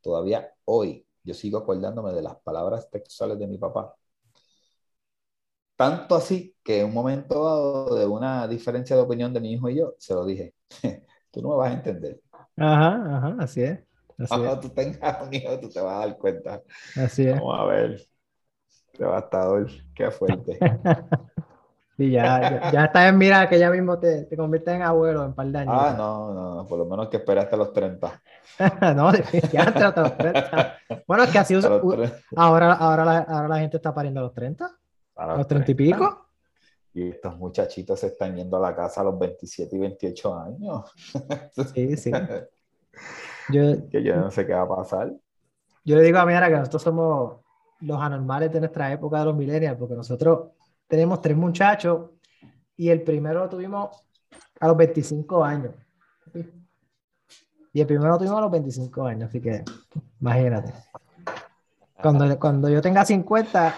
Todavía hoy, yo sigo acordándome de las palabras textuales de mi papá. Tanto así que en un momento dado de una diferencia de opinión de mi hijo y yo, se lo dije, tú no me vas a entender. Ajá, ajá, así es. Cuando tú tengas un hijo, tú te vas a dar cuenta. Así es. Vamos a ver. Devastador, qué fuerte. Y ya, ya, está en mira que ya mismo te, te conviertes en abuelo en par de años. Ah, no, no, por lo menos que esperes hasta los 30. no, definitivamente hasta los 30. Bueno, es que así ahora, ahora, la, ahora la gente está pariendo a los 30. A los, 30 y pico. Y estos muchachitos se están yendo a la casa a los 27 y 28 años. Sí, sí. Yo, que yo no sé qué va a pasar. Yo le digo a mi que nosotros somos los anormales de nuestra época de los millennials, porque nosotros tenemos tres muchachos y el primero lo tuvimos a los 25 años. Y el primero lo tuvimos a los 25 años, así que imagínate. Cuando, cuando yo tenga 50,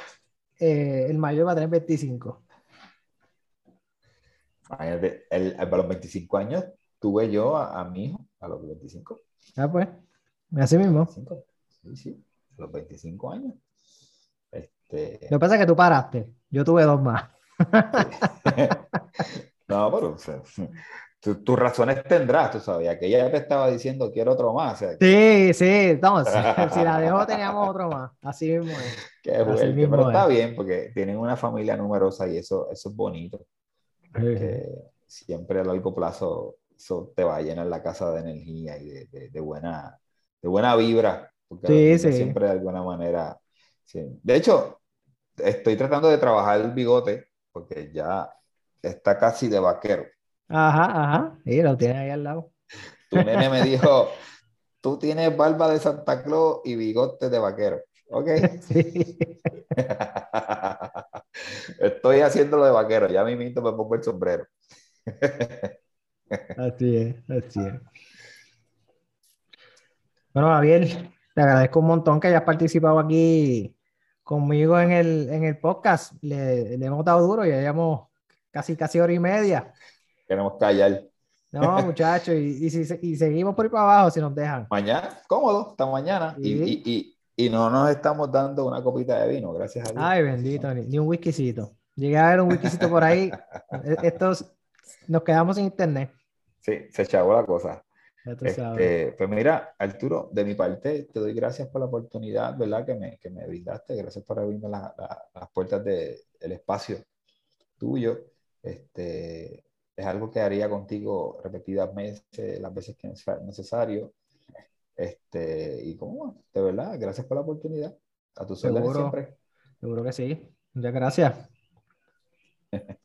eh, el mayor va a tener 25. Imagínate, el, a los 25 años tuve yo a, mi hijo, a los 25. Ah, pues, así mismo. Sí, sí, a los 25 años. Este... Lo que pasa es que tú paraste. Yo tuve dos más. no, pero tus razones tendrás, tú sabías que ella te estaba diciendo quiero otro más. sí, sí, entonces, si la dejó teníamos otro más, así mismo es. Qué pero está bien porque tienen una familia numerosa y eso, eso es bonito. siempre a largo plazo eso te va a llenar la casa de energía y de, de, buena, de buena vibra. sí, sí. Siempre de alguna manera. De hecho, estoy tratando de trabajar el bigote porque ya está casi de vaquero. Ajá, ajá. Y lo tiene ahí al lado. Tu nene me dijo, tú tienes barba de Santa Claus y bigote de vaquero. ¿Ok? Sí. Estoy haciéndolo de vaquero. Ya mi me pongo el sombrero. así es, así es. Bueno, Javier, te agradezco un montón que hayas participado aquí conmigo en el, en el podcast. Le, le hemos dado duro, ya llevamos casi, casi hora y media. Queremos callar. No, muchachos, y, y, si, y seguimos por ahí para abajo si nos dejan. Mañana, cómodo, hasta mañana. Y, y, y, no nos estamos dando una copita de vino, gracias a Dios. Ay, bendito, ni, un whiskycito. Llegué a ver un whiskycito por ahí. E, estos nos quedamos sin internet. Sí, se echó la cosa. Este, pues mira, Arturo, de mi parte, te doy gracias por la oportunidad, ¿verdad? Que me, que me brindaste. Gracias por abrirme las puertas del espacio tuyo. Este, es algo que haría contigo repetidas veces, las veces que es necesario. Este, y como, de verdad, gracias por la oportunidad. A tu seguro, siempre. Seguro que sí. Muchas gracias.